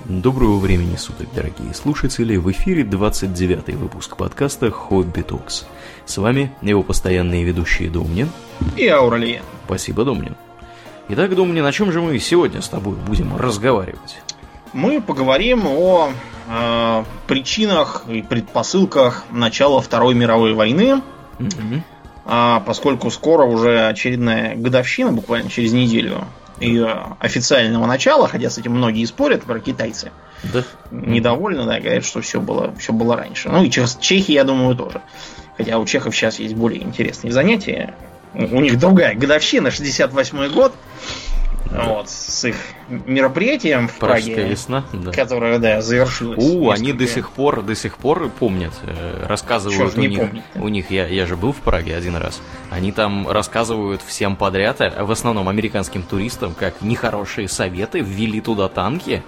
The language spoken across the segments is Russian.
Доброго времени суток, дорогие слушатели! В эфире 29 выпуск подкаста «Хобби Токс». С вами его постоянные ведущие Домнин и Ауралия. Спасибо, Домнин. Итак, Домнин, о чем же мы сегодня с тобой будем разговаривать? Мы поговорим о э, причинах и предпосылках начала Второй мировой войны, угу. а, поскольку скоро уже очередная годовщина, буквально через неделю, ее официального начала, хотя с этим многие спорят, про китайцы. Да. Недовольны, да, говорят, что все было, все было раньше. Ну и чехи, я думаю, тоже. Хотя у чехов сейчас есть более интересные занятия. У них другая годовщина, 68-й год. Вот, с их мероприятием в Пражская Праге, весна, да. которое, да, завершилось. У, они до сих пор, до сих пор помнят, э, рассказывают у них, помнит, у них, я, я же был в Праге один раз, они там рассказывают всем подряд, а в основном американским туристам, как нехорошие советы, ввели туда танки,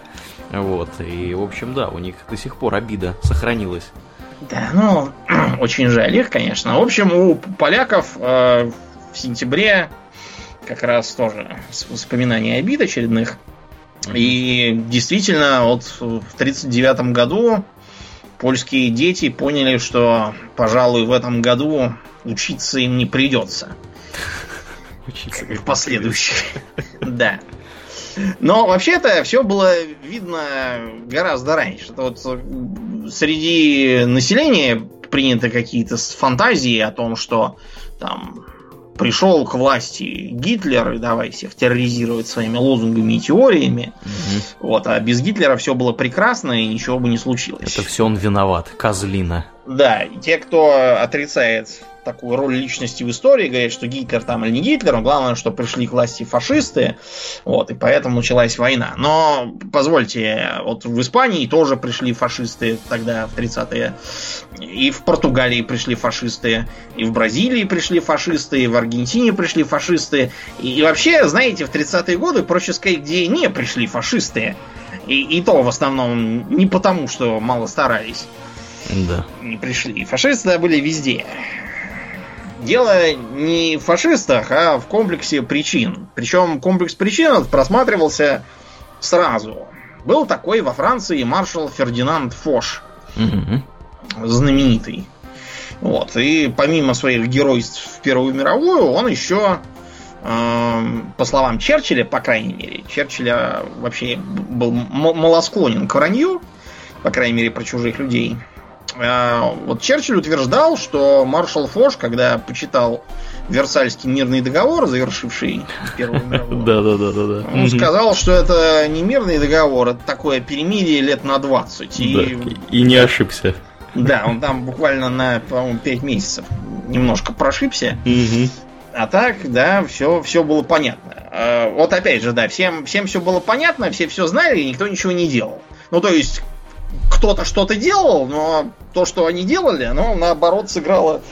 вот, и, в общем, да, у них до сих пор обида сохранилась. Да, ну, очень жаль их, конечно. В общем, у поляков э, в сентябре как раз тоже воспоминания обид очередных. И действительно, вот в 1939 году польские дети поняли, что, пожалуй, в этом году учиться им не придется. Учиться в последующих. Да. Но вообще-то все было видно гораздо раньше. Вот среди населения приняты какие-то фантазии о том, что там пришел к власти Гитлер и давай всех терроризировать своими лозунгами и теориями. Угу. Вот, а без Гитлера все было прекрасно и ничего бы не случилось. Это все он виноват, козлина. Да, и те, кто отрицает такую роль личности в истории, говорят, что Гитлер там или не Гитлер, но главное, что пришли к власти фашисты, вот, и поэтому началась война. Но, позвольте, вот в Испании тоже пришли фашисты тогда, в 30-е, и в Португалии пришли фашисты, и в Бразилии пришли фашисты, и в Аргентине пришли фашисты, и, и вообще, знаете, в 30-е годы, проще сказать, где не пришли фашисты, и, и то в основном не потому, что мало старались. Да. Не пришли. Фашисты были везде. Дело не в фашистах, а в комплексе причин. Причем комплекс причин просматривался сразу. Был такой во Франции маршал Фердинанд Фош. Угу. Знаменитый. Вот. И помимо своих геройств в Первую мировую, он еще, э, по словам Черчилля, по крайней мере, Черчилля вообще был малосклонен к вранью, по крайней мере, про чужих людей. А, вот Черчилль утверждал, что маршал Фош, когда почитал Версальский мирный договор, завершивший Первую мировую, да, да, да, да, да. он сказал, что это не мирный договор, это такое перемирие лет на 20. И, и не ошибся. Да, он там буквально на, по-моему, 5 месяцев немножко прошибся. А так, да, все, все было понятно. А, вот опять же, да, всем, всем все было понятно, все все знали, и никто ничего не делал. Ну, то есть, кто-то что-то делал, но то, что они делали, оно наоборот сыграло,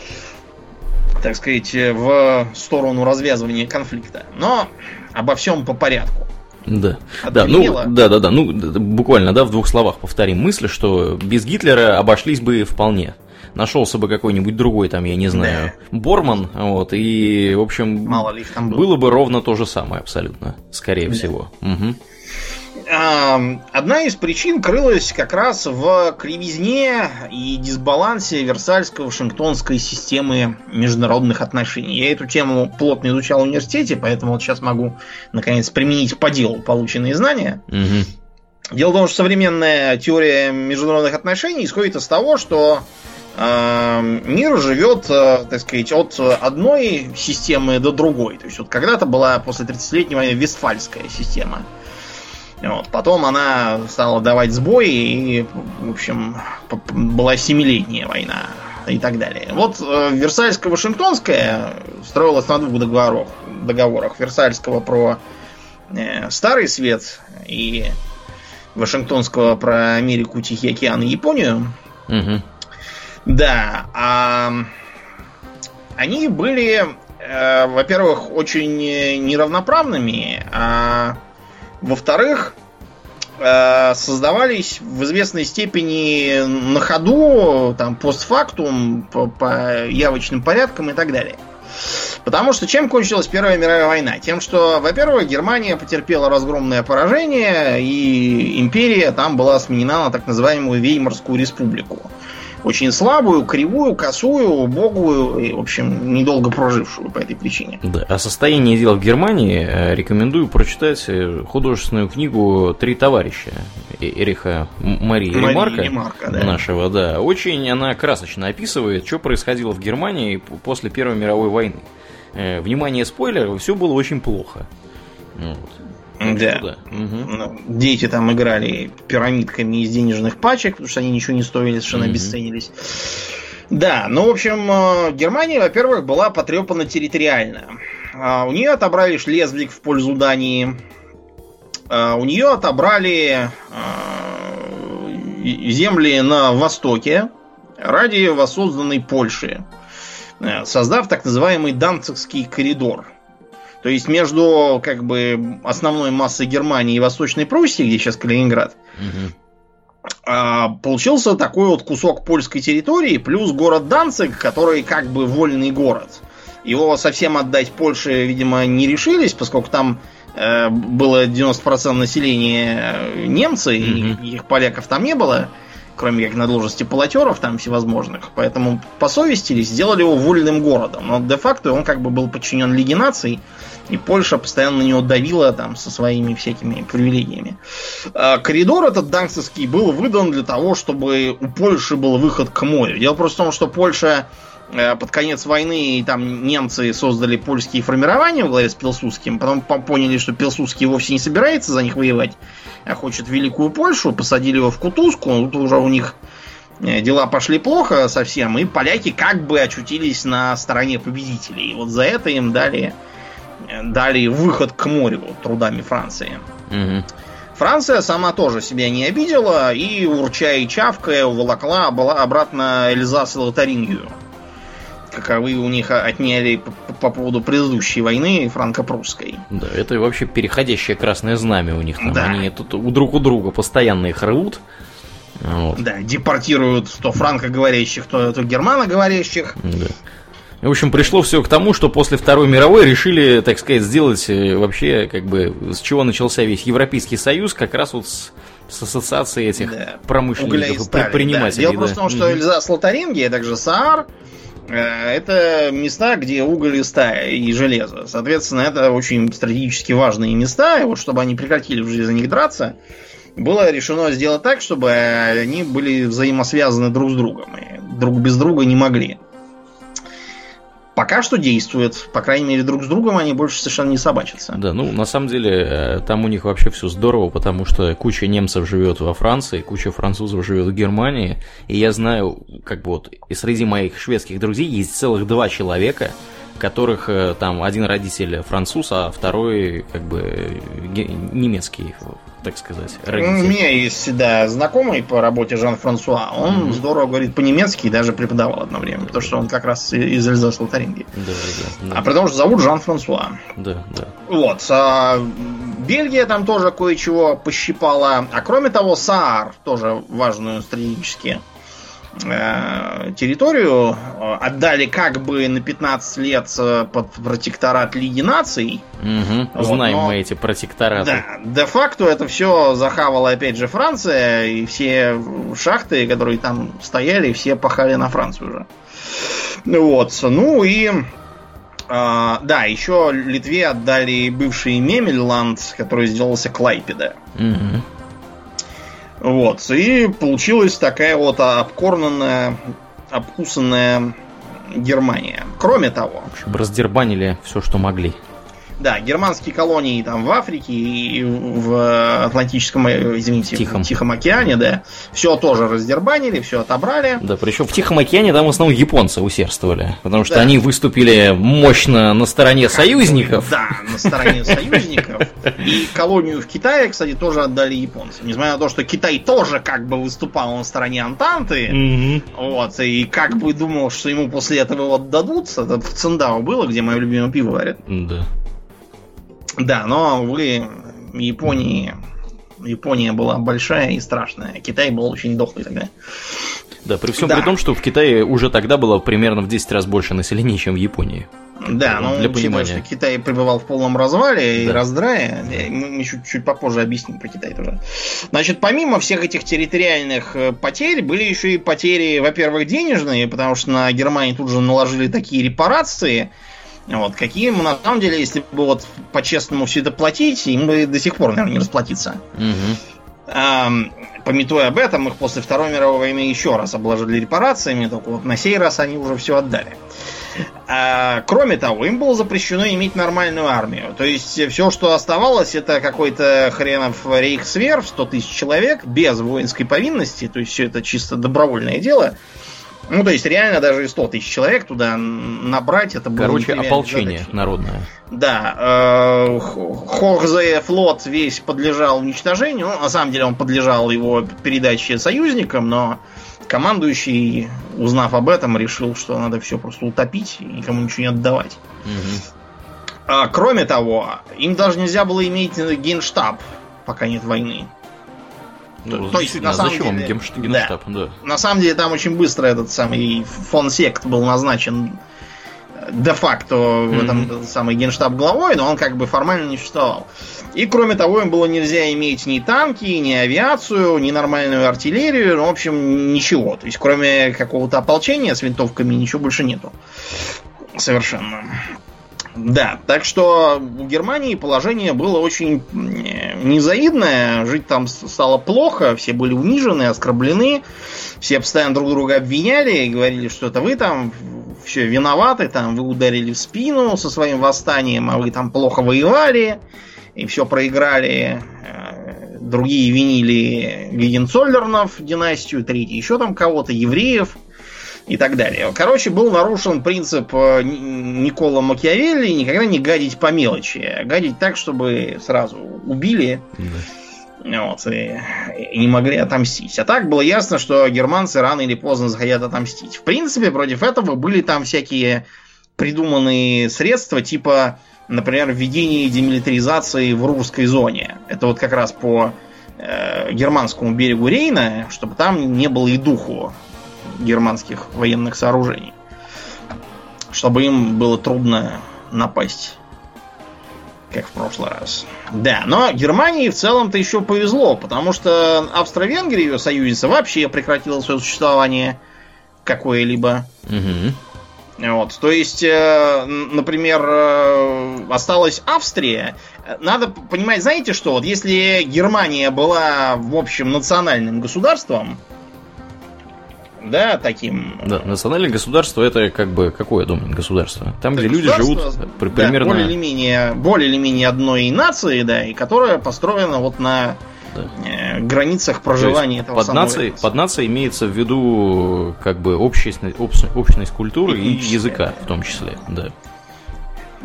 так сказать, в сторону развязывания конфликта. Но обо всем по порядку. Да. Да, ну, да, да, да. Ну, буквально, да, в двух словах повторим мысль, что без Гитлера обошлись бы вполне. Нашелся бы какой-нибудь другой, там, я не знаю, да. Борман, вот, и, в общем, Мало ли там было. было бы ровно то же самое, абсолютно, скорее да. всего. Угу. Одна из причин крылась как раз в кривизне и дисбалансе Версальско-Вашингтонской системы международных отношений. Я эту тему плотно изучал в университете, поэтому вот сейчас могу наконец применить по делу полученные знания. Угу. Дело в том, что современная теория международных отношений исходит из того, что мир живет, э, так сказать, от одной системы до другой. То есть вот когда-то была после 30-летней войны Вестфальская система. Вот. Потом она стала давать сбой, и, в общем, была семилетняя война и так далее. Вот э, Версальско-Вашингтонская строилась на двух договорах. договорах. Версальского про э, Старый Свет и Вашингтонского про Америку, Тихий океан и Японию. Угу. Да, а они были, э, во-первых, очень неравноправными, а во-вторых, создавались в известной степени на ходу, там, постфактум, по, по явочным порядкам и так далее. Потому что чем кончилась Первая мировая война? Тем, что, во-первых, Германия потерпела разгромное поражение, и империя там была сменена на так называемую Веймарскую республику очень слабую, кривую, косую, убогую и, в общем, недолго прожившую по этой причине. Да. О состоянии дел в Германии э, рекомендую прочитать э, художественную книгу «Три товарища» Эриха Марии Марии Ремарка, Ремарка да. нашего, да. Очень она красочно описывает, что происходило в Германии после Первой мировой войны. Э, внимание, спойлер, все было очень плохо. Вот. Да. Угу. Дети там играли пирамидками из денежных пачек, потому что они ничего не стоили, совершенно угу. обесценились. Да, ну, в общем, э, Германия, во-первых, была потрепана территориально. А, у нее отобрали Шлезвик в пользу Дании. А, у нее отобрали э, земли на востоке ради воссозданной Польши, э, создав так называемый Данцигский коридор – то есть между как бы основной массой Германии и Восточной Пруссии, где сейчас Калининград, угу. получился такой вот кусок польской территории, плюс город Данциг, который как бы вольный город. Его совсем отдать Польше, видимо, не решились, поскольку там э, было 90% населения э, немцы, mm и никаких поляков там не было, кроме как на должности полотеров там всевозможных. Поэтому посовестились, сделали его вольным городом. Но де-факто он как бы был подчинен Лиге наций, и Польша постоянно на него давила там со своими всякими привилегиями. А, коридор этот данцевский был выдан для того, чтобы у Польши был выход к морю. Дело просто в том, что Польша э, под конец войны там немцы создали польские формирования в главе с Пилсудским, потом поняли, что Пилсудский вовсе не собирается за них воевать, а хочет Великую Польшу, посадили его в Кутузку, тут уже у них э, дела пошли плохо совсем, и поляки как бы очутились на стороне победителей. И вот за это им дали дали выход к морю трудами Франции. Угу. Франция сама тоже себя не обидела и, урча и чавкая, уволокла обратно Эльзас и Лотарингию. Каковы у них отняли по, по поводу предыдущей войны франко-прусской. Да, это вообще переходящее красное знамя у них. Там. Да. Они тут друг у друга постоянно их рвут. Вот. Да, депортируют то франкоговорящих, то, то германоговорящих. Да. В общем, пришло все к тому, что после Второй мировой решили, так сказать, сделать э, вообще, как бы, с чего начался весь Европейский Союз, как раз вот с, с ассоциацией этих да. промышленников, предпринимателей. Да. Дело да. просто в том, что mm-hmm. Эльзас Лотарингия, а также Саар, э, это места, где уголь и стая и железо. Соответственно, это очень стратегически важные места, и вот чтобы они прекратили уже за них драться, было решено сделать так, чтобы они были взаимосвязаны друг с другом, и друг без друга не могли пока что действует. По крайней мере, друг с другом они больше совершенно не собачатся. Да, ну, на самом деле, э, там у них вообще все здорово, потому что куча немцев живет во Франции, куча французов живет в Германии, и я знаю, как бы вот, и среди моих шведских друзей есть целых два человека, которых э, там один родитель француз, а второй как бы немецкий так сказать, родитель. У меня есть, да, знакомый по работе Жан-Франсуа. Он mm-hmm. здорово говорит по-немецки и даже преподавал одно время, потому что он как раз из Эльзас Лотаринги. Да, да, да. А потому что зовут Жан-Франсуа. Да, да. Вот. А Бельгия там тоже кое-чего пощипала. А кроме того, Саар тоже важную стратегически территорию, э, отдали как бы на 15 лет э, под протекторат Лиги наций. Угу, вот, знаем но, мы эти протектораты. Да, де-факто это все захавала опять же Франция, и все шахты, которые там стояли, все пахали на Францию уже. Вот, ну и Uh, да, еще Литве отдали бывший Мемельланд, который сделался Клайпеда. Угу. Вот. И получилась такая вот обкорнанная, обкусанная Германия. Кроме того... В общем, раздербанили все, что могли. Да, германские колонии там в Африке и в Атлантическом, э, извините, Тихом. в Тихом океане, да, все тоже раздербанили, все отобрали. Да, причем в Тихом океане там в основном японцы усердствовали, потому что да. они выступили мощно на стороне союзников. Да, на стороне союзников. И колонию в Китае, кстати, тоже отдали японцам. Несмотря на то, что Китай тоже как бы выступал на стороне Антанты, вот, и как бы думал, что ему после этого отдадут, это в Циндао было, где мое любимое пиво варят. Да. Да, но вы Японии Япония была большая и страшная. Китай был очень дохлый тогда. Да, при всем Да. при том, что в Китае уже тогда было примерно в 10 раз больше населения, чем в Японии. Да, но Для понимания. что Китай пребывал в полном развале и Да. раздрае, э, мы мы чуть, чуть попозже объясним про Китай тоже. Значит, помимо всех этих территориальных э, потерь, были еще и потери, во-первых, денежные, потому что на Германию тут же наложили такие репарации, вот, какие мы, на самом деле, если бы вот по-честному все это платить, им бы до сих пор, наверное, не расплатиться. Мгм. Ам, Пометуя об этом, их после Второй мировой войны еще раз обложили репарациями, только вот на сей раз они уже все отдали. А, кроме того, им было запрещено иметь нормальную армию. То есть все, что оставалось, это какой-то хренов рейхсвер в 100 тысяч человек без воинской повинности. То есть все это чисто добровольное дело. Ну, то есть реально даже и 100 тысяч человек туда набрать, это было Короче, ополчение задачей. народное. Да, э, Хорзе флот весь подлежал уничтожению. Ну, на самом деле он подлежал его передаче союзникам, но командующий, узнав об этом, решил, что надо все просто утопить и никому ничего не отдавать. Мгм. А, кроме того, им даже нельзя было иметь генштаб, пока нет войны. Ну, то есть, на самом зачем деле, гемш- да. генштаб? Да. На самом деле там очень быстро этот самый фон Сект был назначен э, де-факто в Мгм. этом самый генштаб главой, но он как бы формально не существовал. И кроме того, им было нельзя иметь ни танки, ни авиацию, ни нормальную артиллерию, ну, в общем, ничего. То есть, кроме какого-то ополчения с винтовками, ничего больше нету. Совершенно. Да, так что у Германии положение было очень э, незавидное, жить там стало плохо, все были унижены, оскорблены, все постоянно друг друга обвиняли и говорили, что это вы там все виноваты, там вы ударили в спину со своим восстанием, а вы там плохо воевали и все проиграли. Э, Другие винили Гегенцоллернов династию, третий еще там кого-то, евреев и так далее. Короче, был нарушен принцип э, Никола Макиавелли никогда не гадить по мелочи, а гадить так, чтобы сразу убили Да. вот, и, и не могли отомстить. А так было ясно, что германцы рано или поздно захотят отомстить. В принципе, против этого были там всякие придуманные средства, типа, например, введение демилитаризации в Рурской зоне. Это вот как раз по э, германскому берегу Рейна, чтобы там не было и духу германских военных сооружений. Чтобы им было трудно напасть как в прошлый раз. Да, но Германии в целом-то еще повезло, потому что Австро-Венгрия, ее союзница, вообще прекратила свое существование какое-либо. Мгм. Вот, то есть, э, например, э, осталась Австрия. Надо понимать, знаете что? Вот если Германия была, в общем, национальным государством, да, таким Да, национальное государство это как бы какое, думаю, государство? Там, где люди живут при- да, примерно... более или менее, более или менее одной нации, да, и которая построена вот на Да. э, границах проживания этого под, самого нацией, под нацией имеется в виду как бы общность, общ- общность культуры и Этническая, языка да. в том числе, да.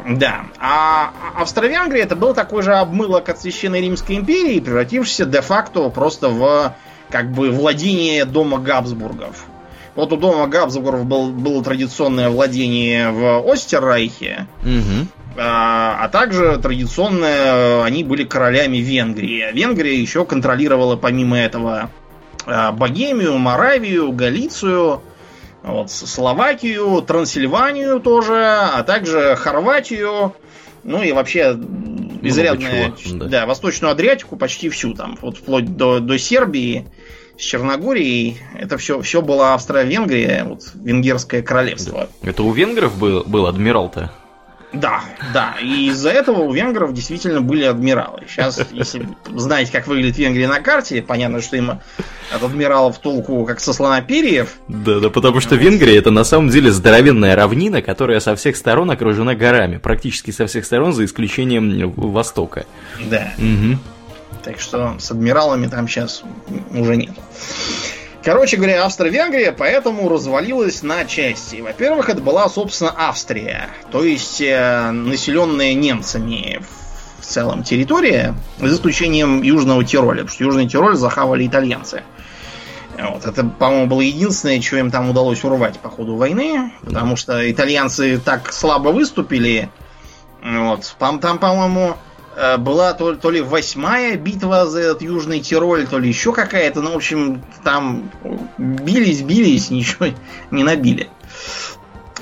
Да. А Австро-Венгрия это был такой же обмылок от Священной Римской империи, превратившийся де-факто просто в как бы владение дома Габсбургов. Вот у дома Габсбургов был, было традиционное владение в Остеррайхе, Мгм. а, а также традиционно они были королями Венгрии. Венгрия еще контролировала помимо этого а, Богемию, Моравию, Галицию, вот, Словакию, Трансильванию тоже, а также Хорватию, ну и вообще изрядная, чего, да. да, Восточную Адриатику почти всю там, вот вплоть до, до Сербии, с Черногорией, это все, все было Австро-Венгрия, вот, Венгерское королевство. Это у венгров был, был адмирал-то? Да, да. И из-за этого у венгров действительно были адмиралы. Сейчас, если знаете, как выглядит Венгрия на карте, понятно, что им от адмиралов толку как со слона перьев. Да, да, потому что Венгрия это на самом деле здоровенная равнина, которая со всех сторон окружена горами, практически со всех сторон, за исключением востока. Да. Мгм. Так что с адмиралами там сейчас уже нет. Короче говоря, Австро-Венгрия поэтому развалилась на части. Во-первых, это была, собственно, Австрия, то есть э, населенная немцами в целом территория, за исключением Южного Тироля, потому что Южный Тироль захавали итальянцы. Вот, это, по-моему, было единственное, что им там удалось урвать по ходу войны, потому что итальянцы так слабо выступили. Вот, там, там по-моему, была то, то ли восьмая битва за этот Южный Тироль, то ли еще какая-то. Ну, в общем, там бились, бились, ничего не набили.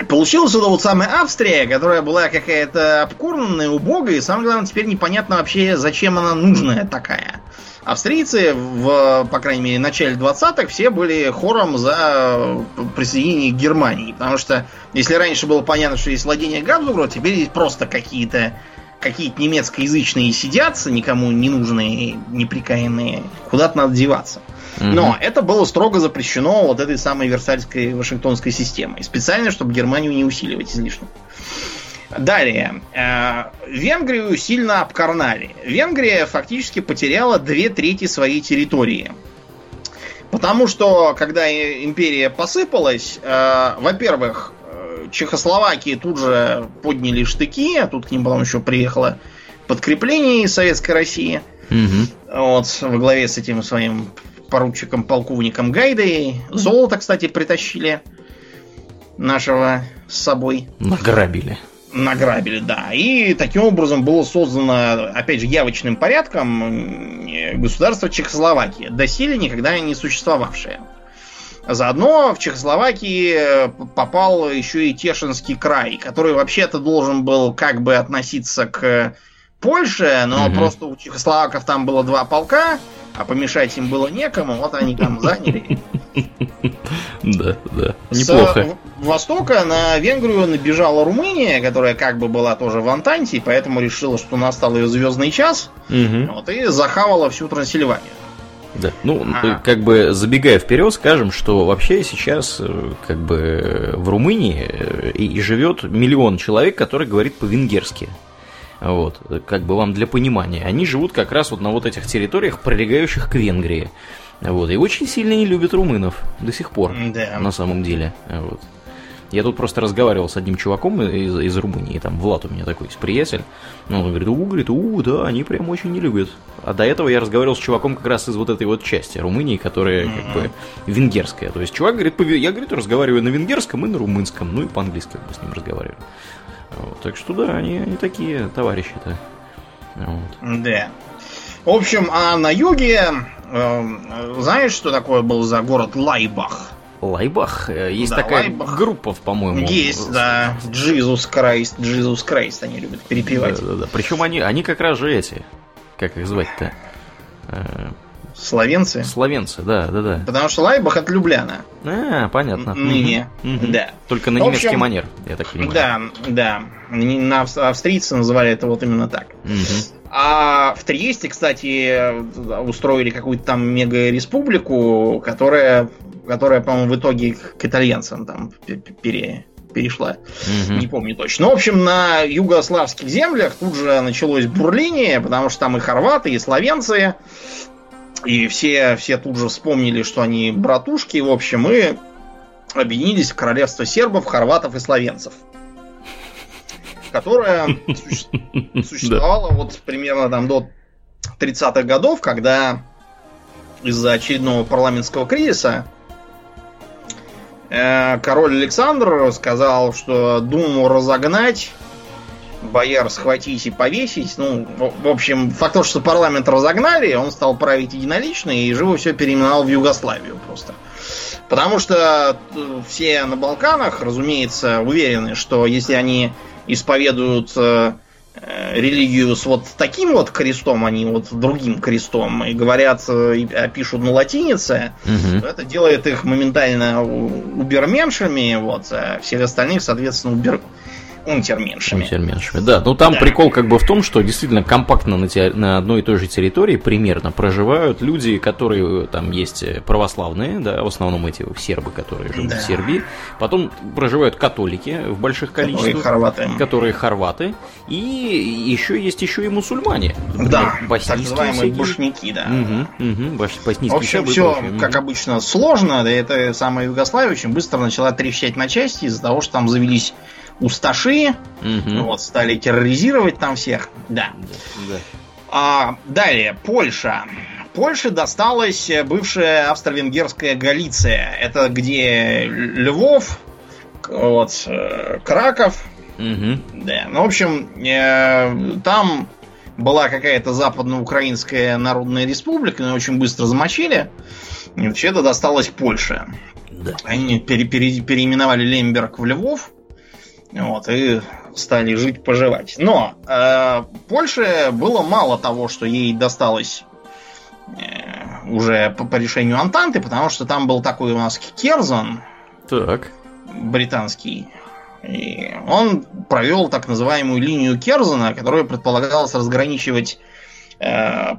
Получилась это вот самая Австрия, которая была какая-то обкурненная, убогая, и самое главное, теперь непонятно вообще, зачем она нужная такая. Австрийцы, в, по крайней мере, начале 20-х все были хором за присоединение к Германии. Потому что, если раньше было понятно, что есть владение Габсбурга, теперь есть просто какие-то какие-то немецкоязычные сидятся, никому не нужные, неприкаянные. Куда-то надо деваться. Но угу. это было строго запрещено вот этой самой Версальской Вашингтонской системой. Специально, чтобы Германию не усиливать излишне. Далее. Э, Венгрию сильно обкарнали. Венгрия фактически потеряла две трети своей территории. Потому что, когда империя посыпалась, э, во-первых, Чехословакии тут же подняли штыки, а тут к ним потом еще приехало подкрепление из Советской России. Угу. Вот, во главе с этим своим поручиком-полковником Гайдой. Золото, кстати, притащили нашего с собой. Награбили. Награбили, да. И таким образом было создано, опять же, явочным порядком государство Чехословакия, доселе никогда не существовавшее. Заодно в Чехословакии попал еще и Тешинский край, который вообще-то должен был как бы относиться к Польше, но угу. просто у чехословаков там было два полка, а помешать им было некому, вот они там заняли. Да, да. Неплохо. С востока на Венгрию набежала Румыния, которая как бы была тоже в Антанте, поэтому решила, что настал ее звездный час, вот, и захавала всю Трансильванию. Да. Ну, а. как бы забегая вперед, скажем, что вообще сейчас э, как бы в Румынии э, и, и живет миллион человек, который говорит по-венгерски. Вот, как бы вам для понимания. Они живут как раз вот на вот этих территориях, прилегающих к Венгрии. Вот, и очень сильно не любят румынов до сих пор, да. на самом деле. Вот. Я тут просто разговаривал с одним чуваком из, из Румынии, там Влад у меня такой есть приятель. Ну, он говорит, у, говорит, у, да, они прям очень не любят. А до этого я разговаривал с чуваком как раз из вот этой вот части Румынии, которая как бы венгерская. То есть чувак говорит, я, говорит, разговариваю на венгерском и на румынском, ну и по-английски как бы с ним разговариваю. Вот, так что да, они, они такие товарищи-то. Вот. Да. В общем, а на юге, э, знаешь, что такое был за город Лайбах? Лайбах? Э, есть да, такая Лайбах. группа, по-моему. Есть, да. Jesus Christ, Jesus Christ они любят перепевать. Да, да, да. Причем они, они как раз же эти, как их звать-то? Э, Словенцы? Словенцы, да, да, да. Потому что Лайбах от Любляна. А, понятно. Ныне, угу. да. Только на немецкий общем, манер, я так понимаю. Да, да. На австрийцы называли это вот именно так. Угу. А в Триесте, кстати, устроили какую-то там мега-республику, которая, которая, по-моему, в итоге к итальянцам там пере, перешла. Угу. Не помню точно. Но, в общем, на югославских землях тут же началось бурление, потому что там и хорваты, и словенцы. И все, все тут же вспомнили, что они братушки, в общем, и объединились в королевство сербов, хорватов и словенцев. Которое существовало вот примерно там до 30-х годов, когда из-за очередного парламентского кризиса король Александр сказал, что Думу разогнать бояр схватить и повесить. Ну, в общем, факт того, что парламент разогнали, он стал править единолично и живо все переименовал в Югославию просто. Потому что э, все на Балканах, разумеется, уверены, что если они исповедуют э, э религию с вот таким вот крестом, а не вот другим крестом, и говорят, э, и пишут на латинице, угу. то это делает их моментально уберменшами, вот, а всех остальных, соответственно, убер унтерменшами. Унтерменшами, да. Ну там да. прикол как бы в том, что действительно компактно на, те, на одной и той же территории примерно проживают люди, которые там есть православные, да, в основном эти сербы, которые живут да. в Сербии. Потом проживают католики в больших количествах. Которые хорваты. Которые хорваты. И еще есть еще и мусульмане. Да, так называемые башняки, да. Угу, угу, баш, в общем, все, как обычно, сложно. Да это самая Югославия очень быстро начала трещать на части из-за того, что там завелись усташи, угу. вот, стали терроризировать там всех. Да. да. А, далее, Польша. Польше досталась бывшая австро-венгерская Галиция. Это где Львов, вот, Краков. Угу. Да. Ну, в общем, э, там была какая-то западноукраинская народная республика, но очень быстро замочили. И вообще это досталось Польше. Да. Они пере, пере, переименовали Лемберг в Львов. Вот, и стали жить, поживать. Но э, Польше было мало того, что ей досталось э, уже по, по решению Антанты, потому что там был такой у нас Керзон. Так. Британский. И он провел так называемую линию Керзона, которая предполагалась разграничивать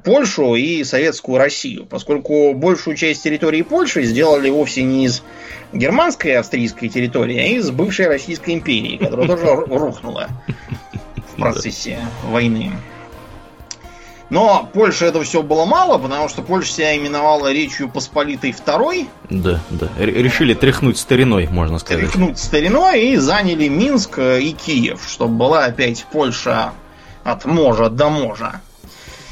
Польшу и Советскую Россию, поскольку большую часть территории Польши сделали вовсе не из германской и австрийской территории, а из бывшей Российской империи, которая тоже рухнула в процессе войны. Но Польша это все было мало, потому что Польша себя именовала Речью Посполитой Второй. Да, да. Решили тряхнуть стариной, можно сказать. Тряхнуть стариной и заняли Минск и Киев, чтобы была опять Польша от можа до можа.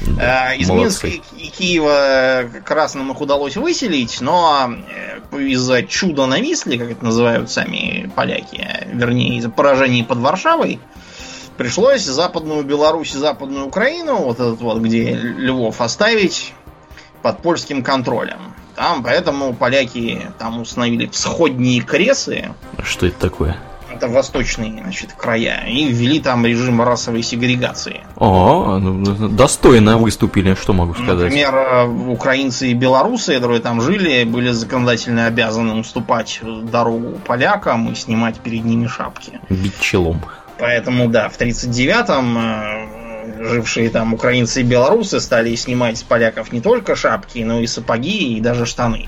Да, э, Из молодцы. Минска и Киева красным их удалось выселить, но э, из-за чуда на Висле, как это называют сами поляки, вернее, из-за поражений под Варшавой, пришлось западную Беларусь и западную Украину, вот этот вот, где Львов, оставить под польским контролем. Там, поэтому поляки там установили всходние кресы. Что это такое? Это восточные, значит, края. И ввели там режим расовой сегрегации. О, ну, достойно выступили, что могу сказать. Например, э, украинцы и белорусы, которые там жили, были законодательно обязаны уступать дорогу полякам и снимать перед ними шапки. Бить челом. Поэтому, да, в 39-м э, жившие там украинцы и белорусы стали снимать с поляков не только шапки, но и сапоги и даже штаны.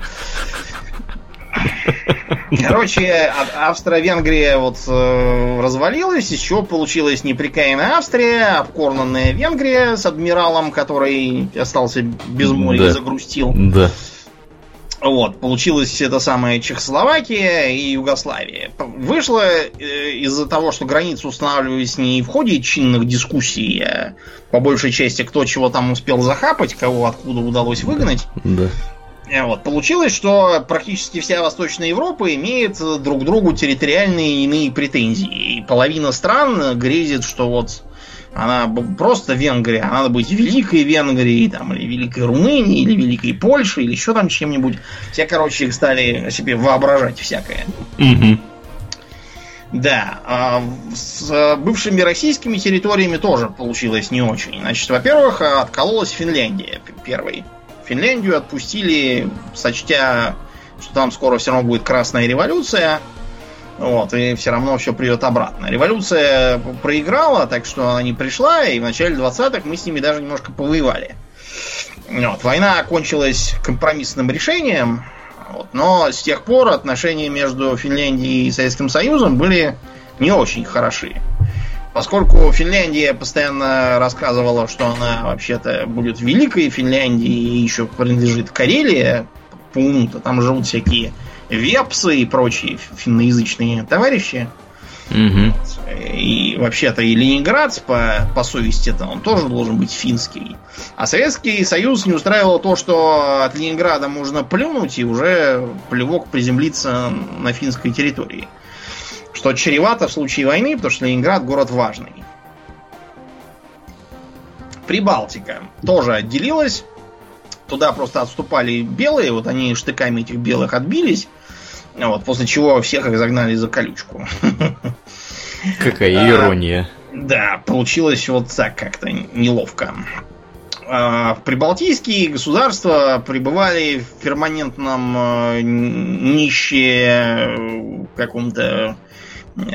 Короче, Австро-Венгрия вот э, развалилась, еще получилась неприкаянная Австрия, обкорнанная Венгрия с адмиралом, который остался без моря да. и загрустил. Да. Вот, получилась эта самая Чехословакия и Югославия. Вышло э, из-за того, что границы устанавливались не в ходе чинных дискуссий, а по большей части кто чего там успел захапать, кого откуда удалось выгнать. Да. Э, вот, получилось, что практически вся Восточная Европа имеет друг к другу территориальные иные претензии. И половина стран грезит, что вот она просто Венгрия, а надо быть Великой Венгрией, там, или Великой Румынией, или Великой Польшей, или еще там чем-нибудь. Все, короче, стали себе воображать всякое. Да, а с бывшими российскими территориями тоже получилось не очень. Значит, во-первых, откололась Финляндия первой. Финляндию отпустили, сочтя, что там скоро все равно будет Красная революция, вот, и все равно все придет обратно. Революция проиграла, так что она не пришла, и в начале 20-х мы с ними даже немножко повоевали. Вот, война окончилась компромиссным решением, вот, но с тех пор отношения между Финляндией и Советским Союзом были не очень хороши. Поскольку Финляндия постоянно рассказывала, что она вообще-то будет великой Финляндией и еще принадлежит Карелии, по уму-то там живут всякие вепсы и прочие финноязычные товарищи. Угу. И вообще-то и Ленинград, по, по совести-то, он тоже должен быть финский. А Советский Союз не устраивал то, что от Ленинграда можно плюнуть и уже плевок приземлиться на финской территории. Что чревато в случае войны, потому что Ленинград город важный. Прибалтика тоже отделилась. Туда просто отступали белые, вот они штыками этих белых отбились. Вот, после чего всех их загнали за колючку. Какая а, ирония. Да, получилось вот так как-то неловко. А, прибалтийские государства пребывали в перманентном э, нище каком-то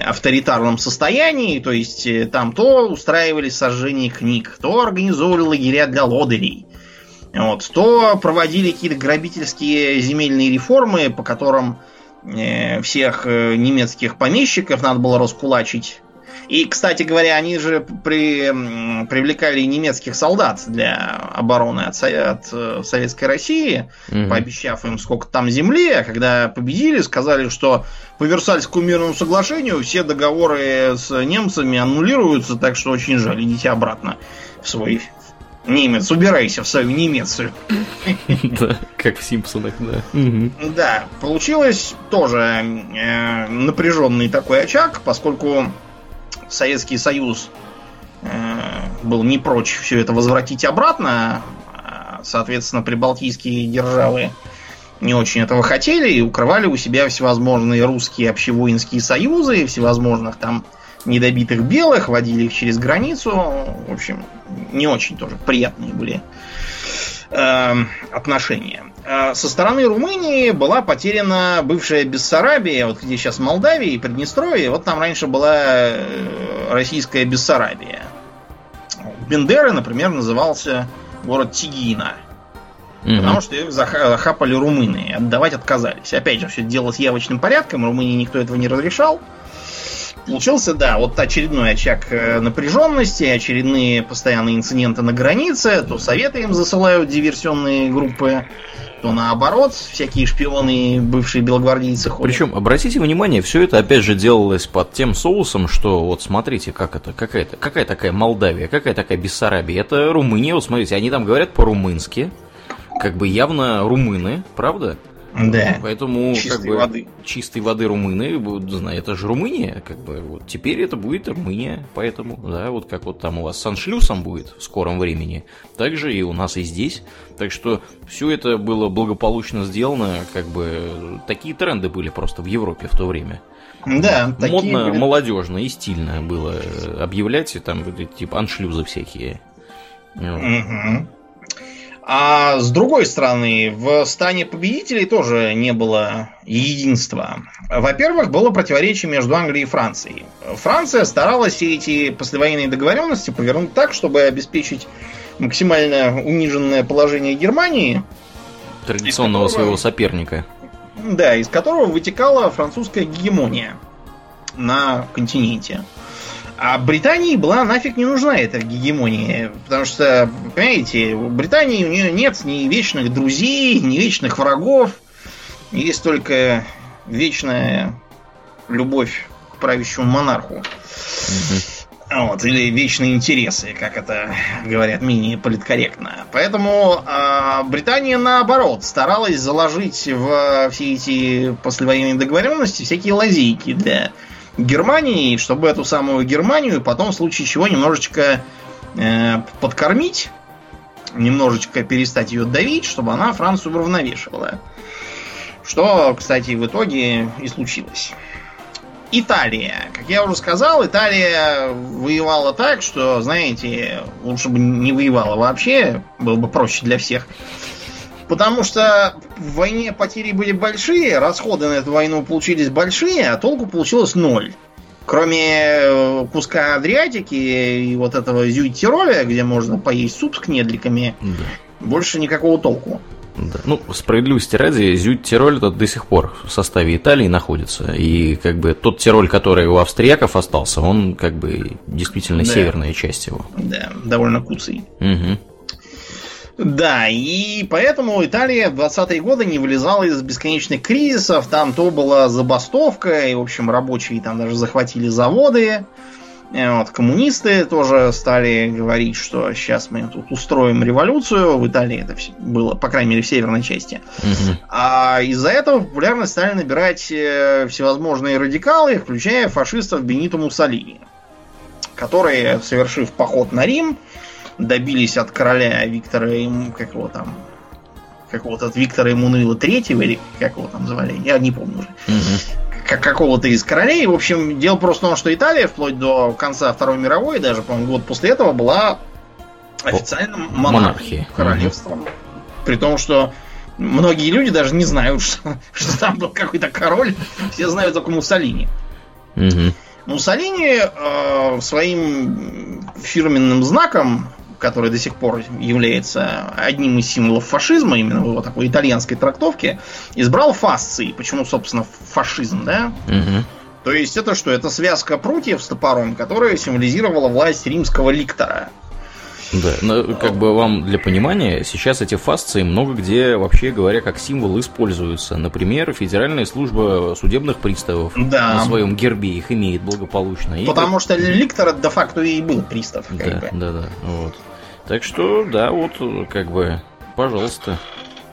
авторитарном состоянии, то есть э, там то устраивали сожжение книг, то организовывали лагеря для лодырей, вот, то проводили какие-то грабительские земельные реформы, по которым Э, всех э, немецких помещиков надо было раскулачить. И, кстати говоря, они же при, привлекали немецких солдат для обороны от, от э, Советской России, угу. пообещав им сколько там земли, а когда победили, сказали, что по Версальскому мирному соглашению все договоры с немцами аннулируются, так что очень жаль, идите обратно в свой Немец, убирайся в свою Немецию. Да, как в Симпсонах, да. Да, получилось тоже э, напряженный такой очаг, поскольку Советский Союз э, был не прочь все это возвратить обратно. Соответственно, прибалтийские державы не очень этого хотели и укрывали у себя всевозможные русские общевоинские союзы, всевозможных там недобитых белых, водили их через границу. В общем, не очень тоже приятные были э, отношения. Э, со стороны Румынии была потеряна бывшая Бессарабия, вот где сейчас Молдавия и Приднестровье, вот там раньше была э, российская Бессарабия. Бендеры, например, назывался город Тигина. Угу. Потому что их захапали румыны, отдавать отказались. Опять же, все дело с явочным порядком, Румынии никто этого не разрешал. Получился, да, вот очередной очаг э, напряженности, очередные постоянные инциденты на границе, то советы им засылают диверсионные группы, то наоборот, всякие шпионы, бывшие белогвардейцы ходят. Причем, обратите внимание, все это опять же делалось под тем соусом, что вот смотрите, как это, какая, -то, какая такая Молдавия, какая такая Бессарабия, это Румыния, вот смотрите, они там говорят по-румынски, как бы явно румыны, правда? Да. Поэтому чистой как бы, воды. Чистой воды румыны, знаю, это же Румыния, как бы вот теперь это будет Румыния, поэтому, да, вот как вот там у вас с аншлюсом будет в скором времени, так же и у нас и здесь. Так что все это было благополучно сделано, как бы такие тренды были просто в Европе в то время. Да, модно, были... молодежно и стильно было объявлять там типа аншлюзы всякие. Угу. А с другой стороны, в стане победителей тоже не было единства. Во-первых, было противоречие между Англией и Францией. Франция старалась все эти послевоенные договоренности повернуть так, чтобы обеспечить максимально униженное положение Германии. Традиционного которого, своего соперника. Да, из которого вытекала французская гегемония на континенте. А Британии была нафиг не нужна эта гегемония. Потому что, понимаете, у Британии у нее нет ни вечных друзей, ни вечных врагов. Есть только вечная любовь к правящему монарху. Вот, или вечные интересы, как это говорят менее политкорректно. Поэтому э, Британия, наоборот, старалась заложить в все эти послевоенные договоренности всякие лазейки для Германии, чтобы эту самую Германию потом в случае чего немножечко э, подкормить, немножечко перестать ее давить, чтобы она Францию уравновешивала. Что, кстати, в итоге и случилось. Италия. Как я уже сказал, Италия воевала так, что, знаете, лучше бы не воевала вообще, было бы проще для всех. Потому что в войне потери были большие, расходы на эту войну получились большие, а толку получилось ноль. Кроме э, куска Адриатики и вот этого Зюй-Тироля, где можно поесть суп с кнедликами, да. больше никакого толку. Да. Ну, справедливости ради, Зюд-Тироль этот до сих пор в составе Италии находится. И как бы тот Тироль, который у австрияков остался, он как бы действительно да. северная часть его. Да, довольно куцый. Угу. Да, и поэтому Италия в 20-е годы не вылезала из бесконечных кризисов. Там то была забастовка, и, в общем, рабочие там даже захватили заводы. Э, вот, коммунисты тоже стали говорить, что сейчас мы тут устроим революцию. В Италии это было, по крайней мере, в северной части. Угу. А из-за этого популярность стали набирать э, всевозможные радикалы, включая фашистов Бенито Муссолини, которые, совершив поход на Рим, добились от короля Виктора, как его там, какого-то от Виктора Эммануила Третьего, или как его там звали, я не помню уже. Как какого-то из королей. В общем, дело просто в том, что Италия вплоть до конца Второй мировой, даже, по-моему, год после этого была официально монархией, королевством. Угу. При том, что многие люди даже не знают, что, что там был какой-то король. Все знают только Муссолини. Угу. Муссолини э, своим фирменным знаком который до сих пор является одним из символов фашизма, именно в его такой итальянской трактовке, избрал фасции. Почему, собственно, фашизм, да? Угу. То есть это что? Это связка прутьев с топором, которая символизировала власть римского ликтора. Да, но как бы вам для понимания, сейчас эти фасции много где, вообще говоря, как символ используются. Например, Федеральная служба судебных приставов да. на своем гербе их имеет благополучно. Потому и... что ликтор де-факто и был пристав. Как да, бы. да, да, вот. Так что, да, вот, как бы, пожалуйста.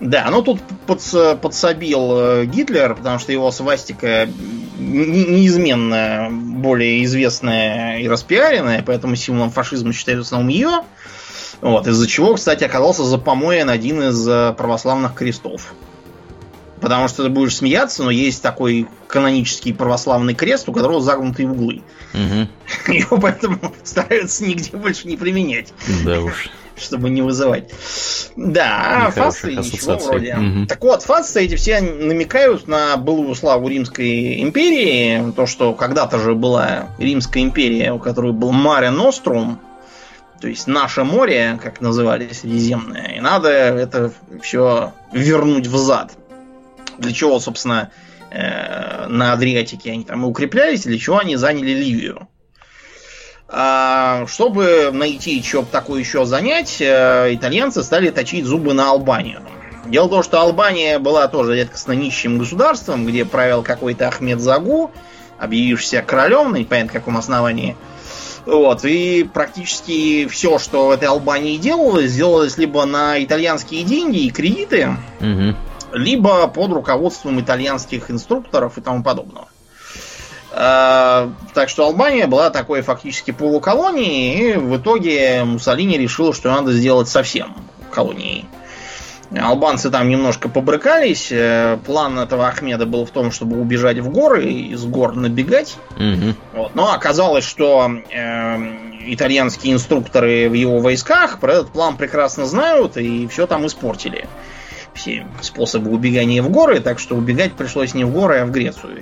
Да, ну тут подс, подсобил э, Гитлер, потому что его свастика неизменно более известная и распиаренная, поэтому символом фашизма считают в основном ее. Вот, из-за чего, кстати, оказался запомоен один из э, православных крестов. Потому что ты будешь смеяться, но есть такой канонический православный крест, у которого загнутые углы. Угу. Его поэтому стараются нигде больше не применять. Да уж. Чтобы не вызывать. Да, а фасты ничего вроде. Угу. Так вот, фасты эти все намекают на былую славу Римской империи. То, что когда-то же была Римская империя, у которой был Маре Нострум, то есть наше море, как называли Средиземное, и надо это все вернуть в зад. Для чего, собственно, э, на Адриатике они там и укреплялись, для чего они заняли Ливию. А, чтобы найти, что такое еще занять, э, итальянцы стали точить зубы на Албанию. Дело в том, что Албания была тоже редкостно нищим государством, где правил какой-то Ахмед Загу, объявившийся королем, на непонятно каком основании. Вот, и практически все, что в этой Албании делалось, сделалось либо на итальянские деньги и кредиты, угу либо под руководством итальянских инструкторов и тому подобного. А, так что Албания была такой фактически полуколонией, и в итоге Муссолини решил, что надо сделать совсем колонией. Албанцы там немножко побрыкались. Э, план этого Ахмеда был в том, чтобы убежать в горы и из гор набегать. Угу. Вот. Но оказалось, что э, итальянские инструкторы в его войсках про этот план прекрасно знают и все там испортили все способы убегания в горы, так что убегать пришлось не в горы, а в Грецию.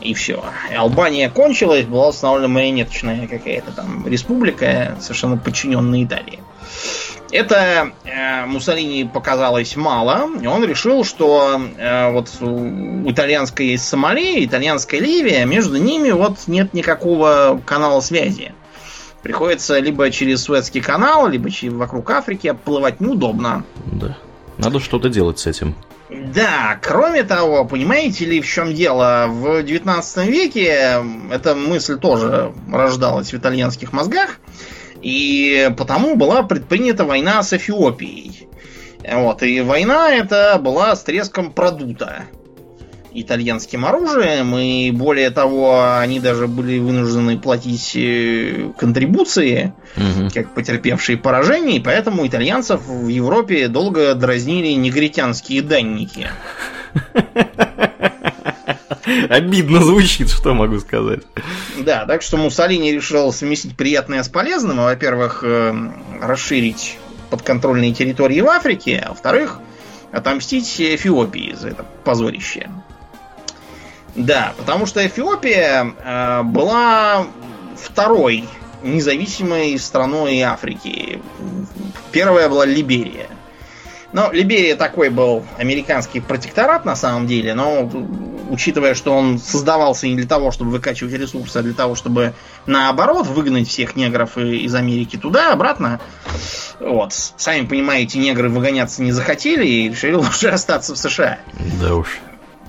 И, и все. Албания кончилась, была установлена марионеточная какая-то там республика, совершенно подчиненная Италии. Это э, Муссолини показалось мало, и он решил, что э, вот у итальянской Сомали, итальянская Ливия, между ними вот нет никакого канала связи. Приходится либо через Суэцкий канал, либо вокруг Африки плывать неудобно. Да. Надо что-то делать с этим. Да, кроме того, понимаете ли, в чем дело? В 19 веке эта мысль тоже рождалась в итальянских мозгах, и потому была предпринята война с Эфиопией. Вот, и война эта была с треском продута итальянским оружием, и более того, они даже были вынуждены платить э, контрибуции, угу. как потерпевшие поражение, и поэтому итальянцев в Европе долго дразнили негритянские данники. Обидно звучит, что могу сказать. Да, так что Муссолини решил совместить приятное с полезным, во-первых, э, расширить подконтрольные территории в Африке, а во-вторых, отомстить Эфиопии за это позорище. Да, потому что Эфиопия э, была второй независимой страной Африки. Первая была Либерия. Но Либерия такой был американский протекторат на самом деле, но учитывая, что он создавался не для того, чтобы выкачивать ресурсы, а для того, чтобы наоборот выгнать всех негров из Америки туда, обратно. Вот. Сами понимаете, негры выгоняться не захотели и решили лучше остаться в США. Да уж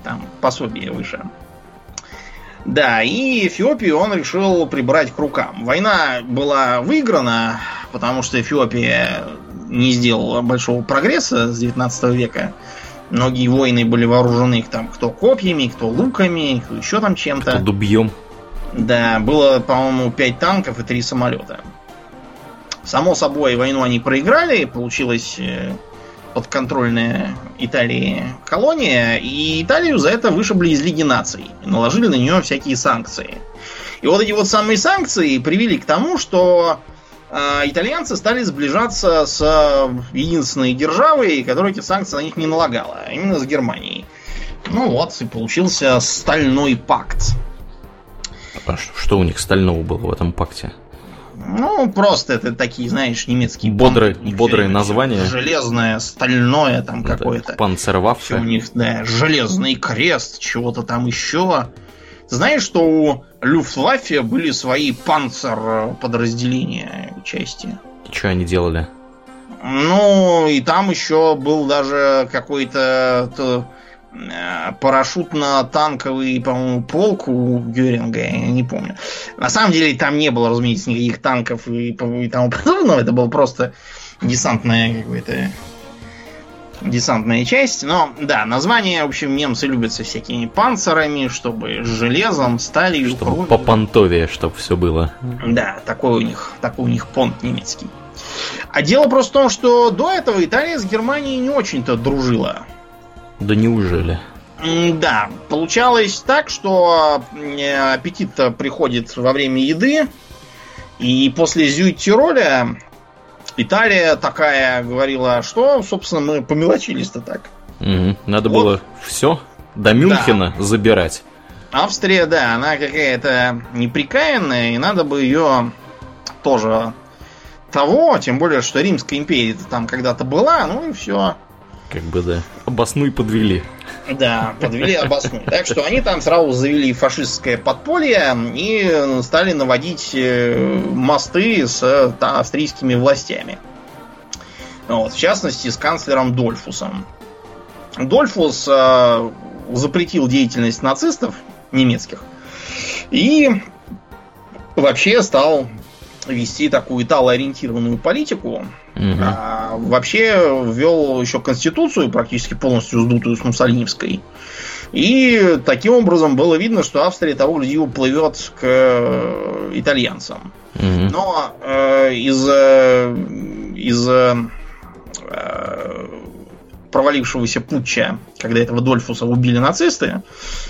там пособие выше. Да, и Эфиопию он решил прибрать к рукам. Война была выиграна, потому что Эфиопия не сделала большого прогресса с 19 века. Многие воины были вооружены там кто копьями, кто луками, кто еще там чем-то. Кто дубьем. Да, было, по-моему, 5 танков и 3 самолета. Само собой, войну они проиграли, получилось э, подконтрольная Италии колония, и Италию за это вышибли из Лиги наций. Наложили на нее всякие санкции. И вот эти вот самые санкции привели к тому, что э, итальянцы стали сближаться с единственной державой, которая эти санкции на них не налагала, а именно с Германией. Ну вот, и получился стальной пакт. А что у них стального было в этом пакте? Ну, просто это такие, знаешь, немецкие бодрые, бодрые названия. Железное, стальное там какое-то. Панцерваффе. У них, да, железный крест, чего-то там еще. знаешь, что у Люфтваффе были свои панцер подразделения части? Что они делали? Ну, и там еще был даже какой-то парашютно-танковый, по-моему, полк у Геринга, я не помню. На самом деле там не было, разумеется, никаких танков и, и тому подобного. Это было просто десантное какое-то десантная часть. Но, да, название, в общем, немцы любят со всякими панцирами, чтобы с железом, сталью, Чтобы хромием. по понтове, чтобы все было. Да, такой у них, такой у них понт немецкий. А дело просто в том, что до этого Италия с Германией не очень-то дружила. Да неужели? Да, получалось так, что э, аппетит приходит во время еды, и после Зюит-Тироля Италия такая говорила, что, собственно, мы помелочились-то так. Мгм. Надо Вот. было все до Мюнхена забирать. Австрия, да, она какая-то неприкаянная, и надо бы ее тоже того, тем более, что Римская империя там когда-то была, ну и все. Как бы, да. Обоснуй подвели. Да, подвели обоснуй. Так что они там сразу завели фашистское подполье и стали наводить э, мосты с та- австрийскими властями. Вот, в частности, с канцлером Дольфусом. Дольфус э, запретил деятельность нацистов немецких и вообще стал вести такую итало-ориентированную политику, Мгм. а, вообще ввел еще конституцию, практически полностью сдутую с Муссолиневской. И таким образом было видно, что Австрия того гляди уплывет к э, итальянцам. Мгм. Но э, из, э, из э, провалившегося путча, когда этого Дольфуса убили нацисты,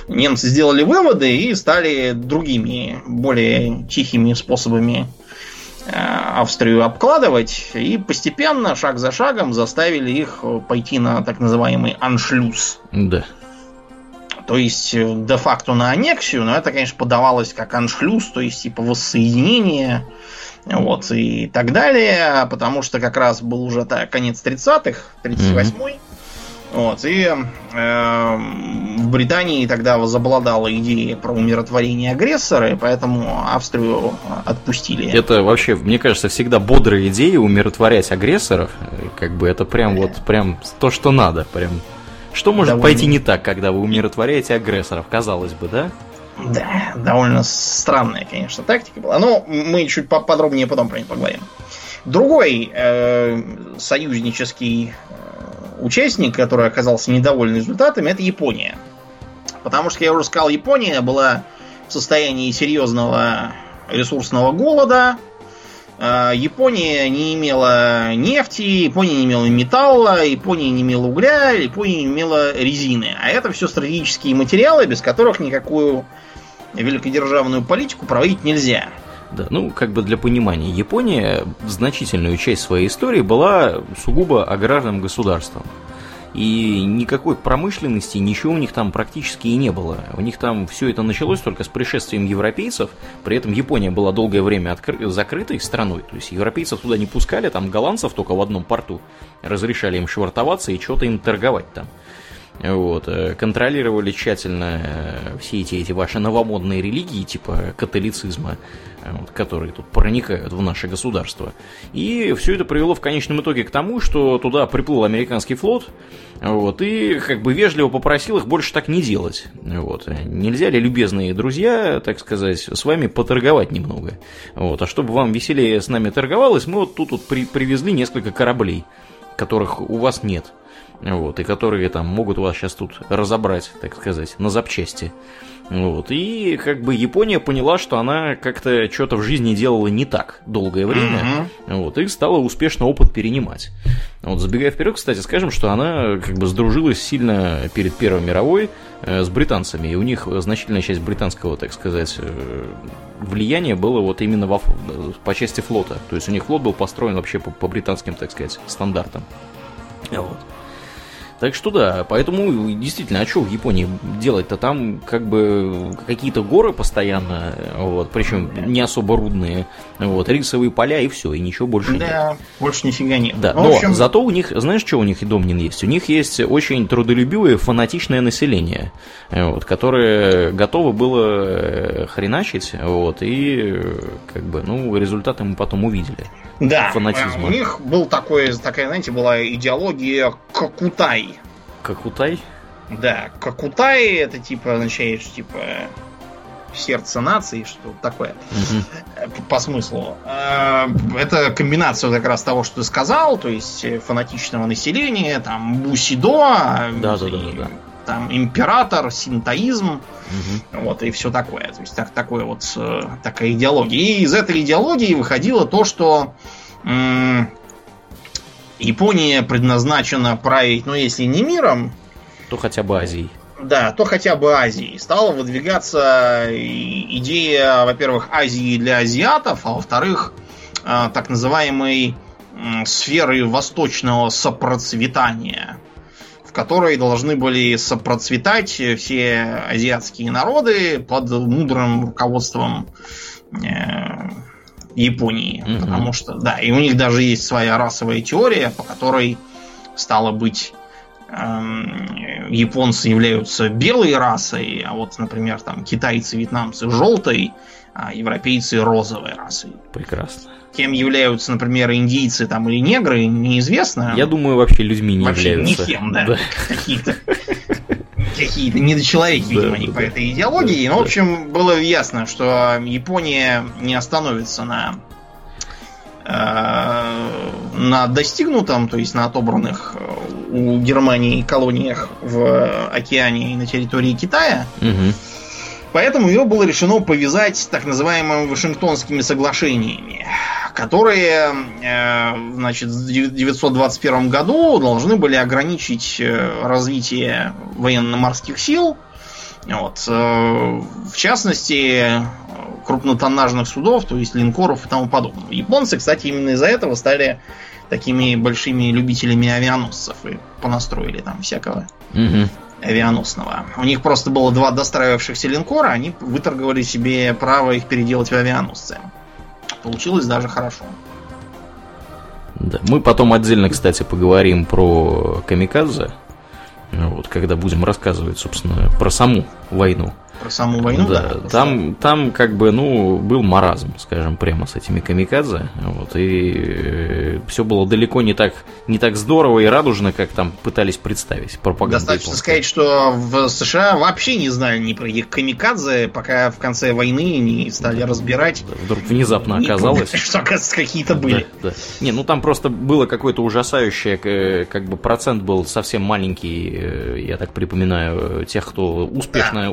немцы сделали выводы и стали другими, более тихими способами Австрию обкладывать и постепенно, шаг за шагом, заставили их пойти на так называемый аншлюз. Да. То есть э, де-факто на аннексию, но это, конечно, подавалось как аншлюз, то есть типа воссоединение, вот, и так далее, потому что как раз был уже так, конец 30-х, 38-й, вот, и э, в Британии тогда возобладала идея про умиротворение агрессора, и поэтому Австрию отпустили. Это вообще, мне кажется, всегда бодрая идея умиротворять агрессоров. Как бы это прям вот прям то, что надо. Прям. Что может Довольно. пойти не так, когда вы умиротворяете агрессоров, казалось бы, да? Да, довольно странная, конечно, тактика была. Но мы чуть поподробнее потом про нее поговорим. Другой э, союзнический э, участник, который оказался недоволен результатами, это Япония. Потому что, я уже сказал, Япония была в состоянии серьезного ресурсного голода. Э, Япония не имела нефти, Япония не имела металла, Япония не имела угля, Япония не имела резины. А это все стратегические материалы, без которых никакую великодержавную политику проводить нельзя. Да, ну, как бы для понимания, Япония значительную часть своей истории была сугубо аграрным государством. И никакой промышленности, ничего у них там практически и не было. У них там все это началось только с пришествием европейцев. При этом Япония была долгое время откры- закрытой страной. То есть европейцев туда не пускали, там голландцев только в одном порту разрешали им швартоваться и что-то им торговать там. Вот, э, контролировали тщательно э, все эти, эти ваши новомодные религии, типа католицизма, э, вот, которые тут проникают в наше государство. И все это привело в конечном итоге к тому, что туда приплыл американский флот, вот, и как бы вежливо попросил их больше так не делать. Вот. Нельзя ли, любезные друзья, так сказать, с вами поторговать немного? Вот. А чтобы вам веселее с нами торговалось, мы вот тут вот при- привезли несколько кораблей, которых у вас нет. Вот, и которые там могут вас сейчас тут разобрать, так сказать, на запчасти. Вот, и как бы Япония поняла, что она как-то что-то в жизни делала не так долгое время, вот, и стала успешно опыт перенимать. Вот, забегая вперед, кстати, скажем, что она как бы сдружилась сильно перед Первой мировой э, с британцами, и у них значительная часть британского, так сказать, э, влияния было вот именно во, по части флота. То есть у них флот был построен вообще по, по британским, так сказать, стандартам. Вот. Так что да, поэтому действительно, а что в Японии делать-то? Там как бы какие-то горы постоянно, вот, причем не особо рудные, вот, рисовые поля и все, и ничего больше нет. Да, больше нифига нет. Да, но общем, зато у них, знаешь, что у них и Домнин есть? У них есть очень трудолюбивое, фанатичное население, вот, которое готово было э, хреначить, вот, и как бы, ну, результаты мы потом увидели. да, фанатизма. у них был такой, такая, знаете, была идеология Кокутай. Как Утай? Да, Кокутай это типа означает, что типа сердце нации, что такое угу. по смыслу. Э, это комбинация как раз того, что ты сказал, то есть фанатичного населения, там бусидо, да, да, да, да, там император, синтоизм, угу. вот и все такое. То есть так, такое вот такая идеология. И из этой идеологии выходило то, что Япония предназначена править, ну если не миром, то хотя бы Азией. Да, то хотя бы Азии. Стала выдвигаться идея, во-первых, Азии для азиатов, а во-вторых, а, так называемой сферы восточного сопроцветания, в которой должны были сопроцветать все азиатские народы под мудрым руководством э, Японии. Угу. Потому что, да, и у них даже есть своя расовая теория, по которой стало быть Эм, японцы являются белой расой, а вот, например, там китайцы, вьетнамцы желтой, а европейцы розовой расой. Прекрасно. Кем являются, например, индийцы там или негры, неизвестно. Я думаю, вообще людьми не вообще являются. Никем, да. да. Какие-то какие-то недочеловеки, видимо, они по этой идеологии. Но, в общем, было ясно, что Япония не остановится на Э, на достигнутом, то есть на отобранных э, у Германии колониях в океане и на территории Китая. Угу. Поэтому ее было решено повязать так называемыми Вашингтонскими соглашениями, которые э, значит, в 1921 году должны были ограничить развитие военно-морских сил. Вот. В частности, крупнотоннажных судов, то есть линкоров и тому подобное. Японцы, кстати, именно из-за этого стали такими большими любителями авианосцев и понастроили там всякого угу. авианосного. У них просто было два достраивавшихся линкора, они выторговали себе право их переделать в авианосцы. Получилось даже хорошо. Да. Мы потом отдельно, кстати, поговорим про Камикадзе. Вот, когда будем рассказывать, собственно, про саму войну про саму войну, да. да там, там как бы, ну, был маразм, скажем, прямо с этими камикадзе. Вот, и э, все было далеко не так, не так здорово и радужно, как там пытались представить пропаганду. Достаточно сказать, что в США вообще не знали ни про их камикадзе, пока в конце войны не стали разбирать. Вдруг внезапно оказалось. Что, оказывается, какие-то были. Да, да. Не, ну там просто было какое-то ужасающее, э, как бы процент был совсем маленький, э, я так припоминаю, тех, кто успешно да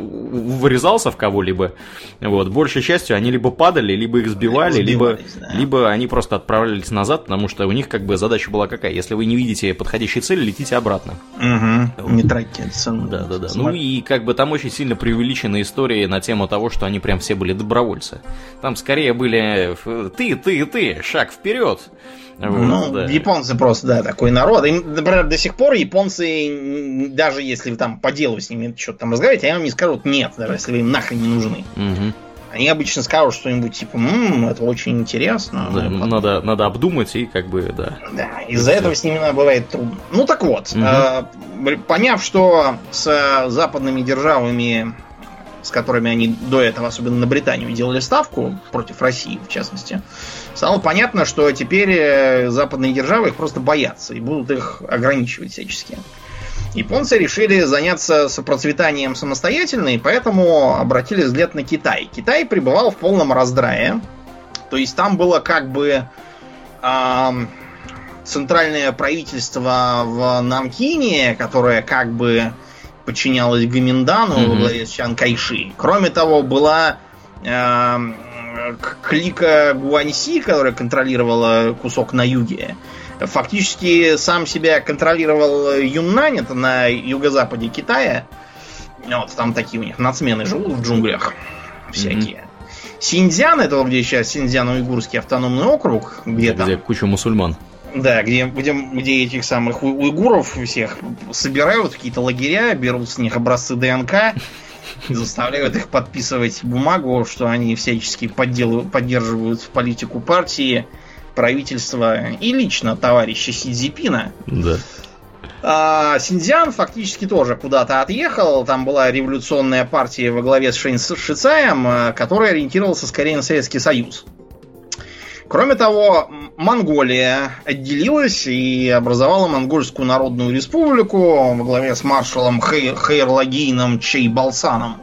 вырезался в кого-либо, вот, большей частью они либо падали, либо их сбивали, либо, да. либо они просто отправлялись назад, потому что у них как бы задача была какая? Если вы не видите подходящей цели, летите обратно. Угу. Не тратьте цену. Да, да, да. Ну и как бы там очень сильно преувеличены истории на тему того, что они прям все были добровольцы. Там скорее были ты, ты, ты, шаг вперед. Вот, ну, да. японцы просто, да, такой народ. Им, например, до сих пор японцы, даже если вы там по делу с ними что-то там разговариваете, они вам не скажут нет, даже если вы им нахрен не нужны. Угу. Они обычно скажут что-нибудь типа, ммм, это очень интересно. Да, ну, надо, надо обдумать и как бы, да. Да, из-за этого с ними бывает трудно. Ну так вот, угу. э, поняв, что с западными державами, с которыми они до этого, особенно на Британию, делали ставку против России, в частности, стало понятно, что теперь э, западные державы их просто боятся и будут их ограничивать всячески. Японцы решили заняться сопроцветанием самостоятельно, и поэтому обратили взгляд на Китай. Китай пребывал в полном раздрае. То есть там было как бы э, центральное правительство в Нанкине, которое как бы подчинялось Гаминдану mm-hmm. во главе с Чан Кайши. Кроме того, была э, клика Гуаньси, которая контролировала кусок на юге, фактически сам себя контролировал Юннань, это на юго-западе Китая. Вот, там такие у них нацмены живут в джунглях всякие. Mm-hmm. Синьцзян, это где сейчас Синьцзян-Уйгурский автономный округ, где, где там... куча мусульман. Да, где, где, где этих самых уйгуров всех собирают в какие-то лагеря, берут с них образцы ДНК заставляют их подписывать бумагу, что они всячески поддерживают политику партии, правительства и лично товарища Сидзипина. Да. А, Синьцзян фактически тоже куда-то отъехал. Там была революционная партия во главе с Шицаем, э, которая ориентировался скорее на Советский Союз. Кроме того, Монголия отделилась и образовала Монгольскую Народную Республику во главе с маршалом Хей, Хейрлагином Чейбалсаном,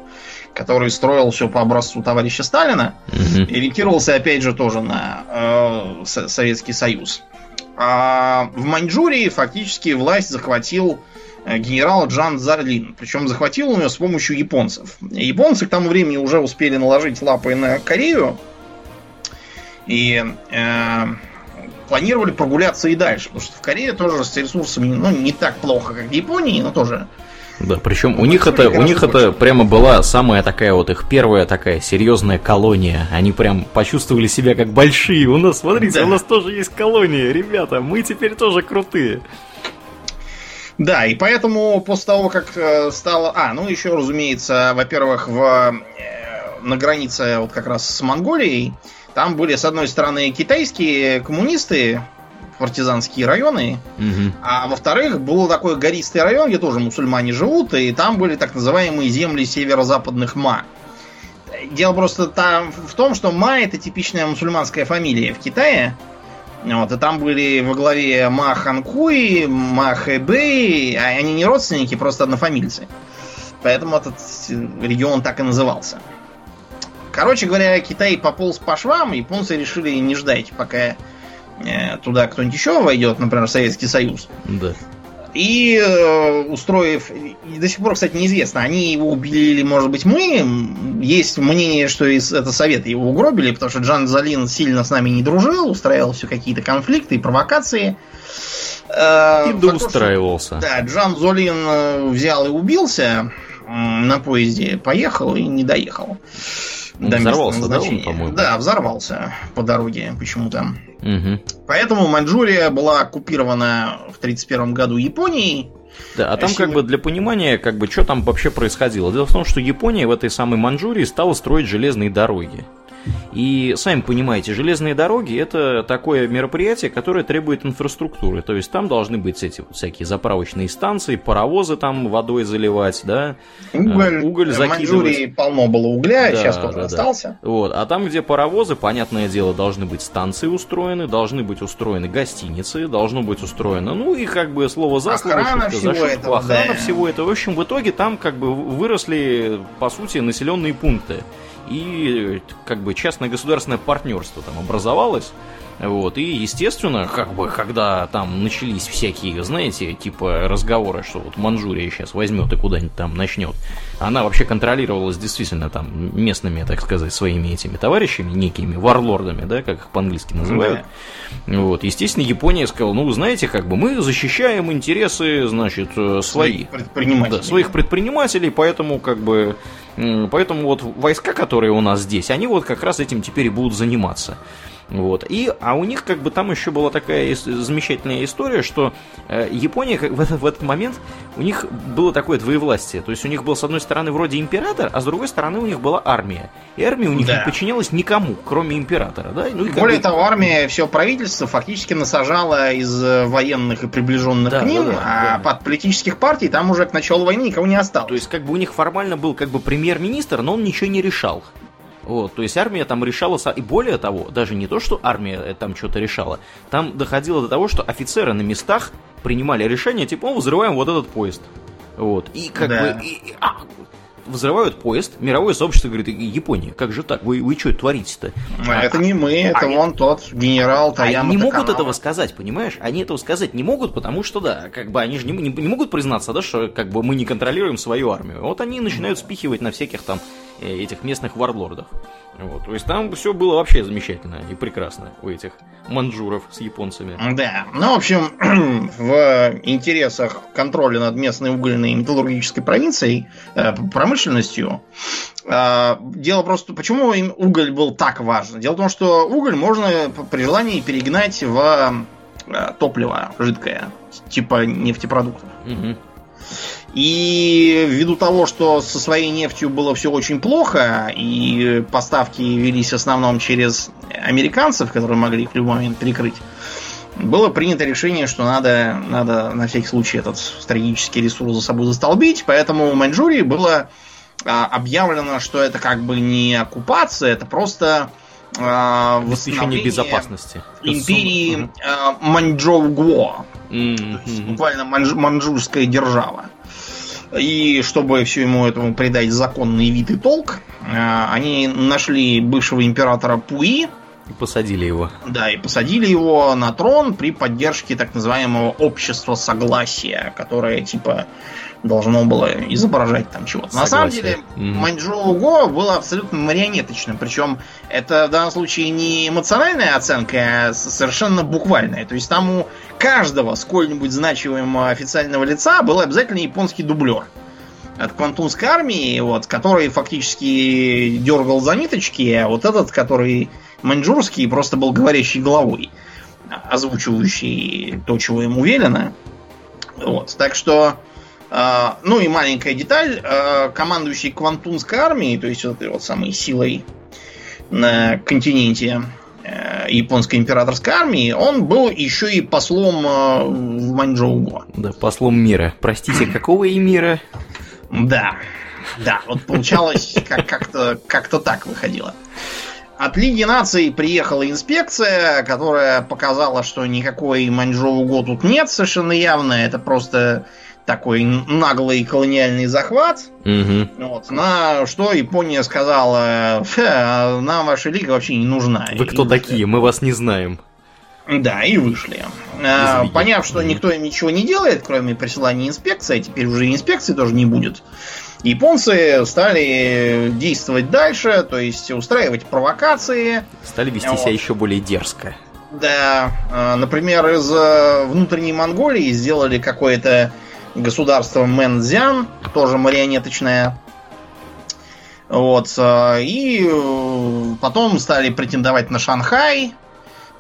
который строил все по образцу товарища Сталина, Мгм. ориентировался опять же тоже на э, Со- Советский Союз. А в Маньчжурии фактически власть захватил э, генерал Джан Зарлин. Причем захватил он ее с помощью японцев. Японцы к тому времени уже успели наложить лапы на Корею и э, планировали прогуляться и дальше. Потому что в Корее тоже с ресурсами ну, не так плохо, как в Японии, но тоже Да, причем у Ну, них это, у них это прямо была самая такая вот их первая такая серьезная колония. Они прям почувствовали себя как большие. У нас, смотрите, Да. у нас тоже есть колония, ребята, мы теперь тоже крутые. Да, и поэтому после того, как э, стало... А, ну еще, разумеется, во-первых, в, э, на границе вот как раз с Монголией, там были, с одной стороны, китайские коммунисты, партизанские районы, Мгм. а во-вторых, был такой гористый район, где тоже мусульмане живут, и там были так называемые земли северо-западных Ма. Дело просто там в том, что Ма это типичная мусульманская фамилия в Китае. Вот, и там были во главе Ма Ханкуи, Ма Хэбэй, а они не родственники, просто однофамильцы. Поэтому этот регион так и назывался. Короче говоря, Китай пополз по швам, японцы решили не ждать, пока э, туда кто-нибудь еще войдет, например, Советский Союз. Да. И э, устроив, и до сих пор, кстати, неизвестно, они его убили или, может быть, мы. Есть мнение, что из, это Советы его угробили, потому что Джан Залин сильно с нами не дружил, устраивал все какие-то конфликты и провокации. Э, И доустраивался. да, Джан Золин э, взял и убился на поезде, поехал и не доехал. Он до места взорвался, да, он, по-моему? Да, взорвался по дороге почему-то. Мгм. Поэтому Маньчжурия была оккупирована в 1931 году Японией. Да, а там как бы для понимания, как бы, что там вообще происходило. Дело в том, что Япония в этой самой Манчжурии стала строить железные дороги. И сами понимаете, железные дороги это такое мероприятие, которое требует инфраструктуры. То есть там должны быть эти вот всякие заправочные станции, паровозы там водой заливать, да. Уголь, А, уголь в закидывать. Маньчжурии полно было угля, Да, сейчас тоже да, да. остался. Вот. А там, где паровозы, понятное дело, должны быть станции устроены, должны быть устроены гостиницы, должно быть устроено, ну и как бы слово за слово, Охрана шутка всего за шутку, этого, охрана да. всего этого. В общем, в итоге там как бы выросли, по сути, населенные пункты. И э, как бы частное государственное партнерство там образовалось. Вот, и, естественно, как бы, когда там начались всякие, знаете, типа разговоры, что вот Манчжурия сейчас возьмет и куда-нибудь там начнет, она вообще контролировалась действительно там местными, так сказать, своими этими товарищами, некими варлордами, да, как их по-английски называют. Вот, естественно, Япония сказала, ну, знаете, как бы мы защищаем интересы, значит, э, свои. Своих предпринимателей. Да, своих предпринимателей, поэтому как бы поэтому вот войска, которые у нас здесь, они вот как раз этим теперь и будут заниматься. Вот. И, а у них как бы там еще была такая замечательная история, что э, Япония как, в, этот, в этот момент, у них было такое двоевластие. То есть у них был с одной стороны вроде император, а с другой стороны у них была армия. И армия у них Да. не подчинялась никому, кроме императора. Да? Ну, и Более бы- того, армия, все правительство фактически насажало из э, военных и приближенных Да, к ним, да, да, а да. под политических партий там уже к началу войны никого не осталось. То есть, как бы у них формально был как бы премьер-министр, но он ничего не решал. Вот, то есть армия там решала, и более того, даже не то, что армия э, там что-то решала, там доходило до того, что офицеры на местах принимали решение, типа, «О, взрываем вот этот поезд. Вот, и как Да. бы, и- и- а, взрывают поезд, мировое сообщество говорит, Япония, как же так, вы, вы что творите-то? А это не мы, это они- вон тот генерал Таяма Они не могут Таканава. этого сказать, понимаешь? Они этого сказать не могут, потому что, да, как бы они же не, не- не могут признаться, да, что как бы мы не контролируем свою армию. Вот они начинают спихивать на всяких там этих местных варлордов. Вот, то есть там все было вообще замечательно и прекрасно у этих манжуров с японцами. Да, ну, в общем, в интересах контроля над местной угольной и металлургической провинцией, э, промышленностью, э, дело просто, почему им уголь был так важен? Дело в том, что уголь можно при желании перегнать в э, топливо жидкое, типа нефтепродуктов. Мгм. И ввиду того, что со своей нефтью было все очень плохо, и поставки велись в основном через американцев, которые могли их в любой момент перекрыть, было принято решение, что надо, надо на всякий случай этот стратегический ресурс за собой застолбить, поэтому в Маньчжурии было а, объявлено, что это как бы не оккупация, это просто а, восстановление безопасности. империи а, Маньчжоу-Гуо. Мгм. То есть Мгм. буквально манжурская держава. И чтобы всему этому придать законный вид и толк, э, они нашли бывшего императора Пуи. И посадили его. Да, и посадили его на трон при поддержке так называемого общества согласия, которое типа должно было изображать там чего-то. На самом деле, mm-hmm. Маньчжоу Го было абсолютно марионеточным. Причем это в данном случае не эмоциональная оценка, а совершенно буквальная. То есть там у каждого сколь-нибудь значимого официального лица был обязательно японский дублер от Квантунской армии, вот, который фактически дергал за ниточки, а вот этот, который маньчжурский, просто был говорящий головой, озвучивающий то, чего ему велено. Вот. Так что а, ну и маленькая деталь. А, командующий Квантунской армией, то есть вот этой вот самой силой на континенте э, японской императорской армии, он был еще и послом э, в Маньчжоу. Да, послом мира. Простите, какого и мира? Да, да, вот получалось как- как-то как так выходило. От Лиги наций приехала инспекция, которая показала, что никакой Маньчжоу тут нет совершенно явно. Это просто такой наглый колониальный захват. Угу. Вот, на что Япония сказала, а нам ваша лига вообще не нужна. Вы кто и такие? Мы вас не знаем. Да, и вышли. А, поняв, что никто им ничего не делает, кроме присылания инспекции, а теперь уже инспекции тоже не будет, японцы стали действовать дальше, то есть устраивать провокации. Стали вести вот. себя еще более дерзко. Да, а, например, из э, внутренней Монголии сделали какое-то государство Мэнзян, тоже марионеточное. Вот. Э, и э, потом стали претендовать на Шанхай,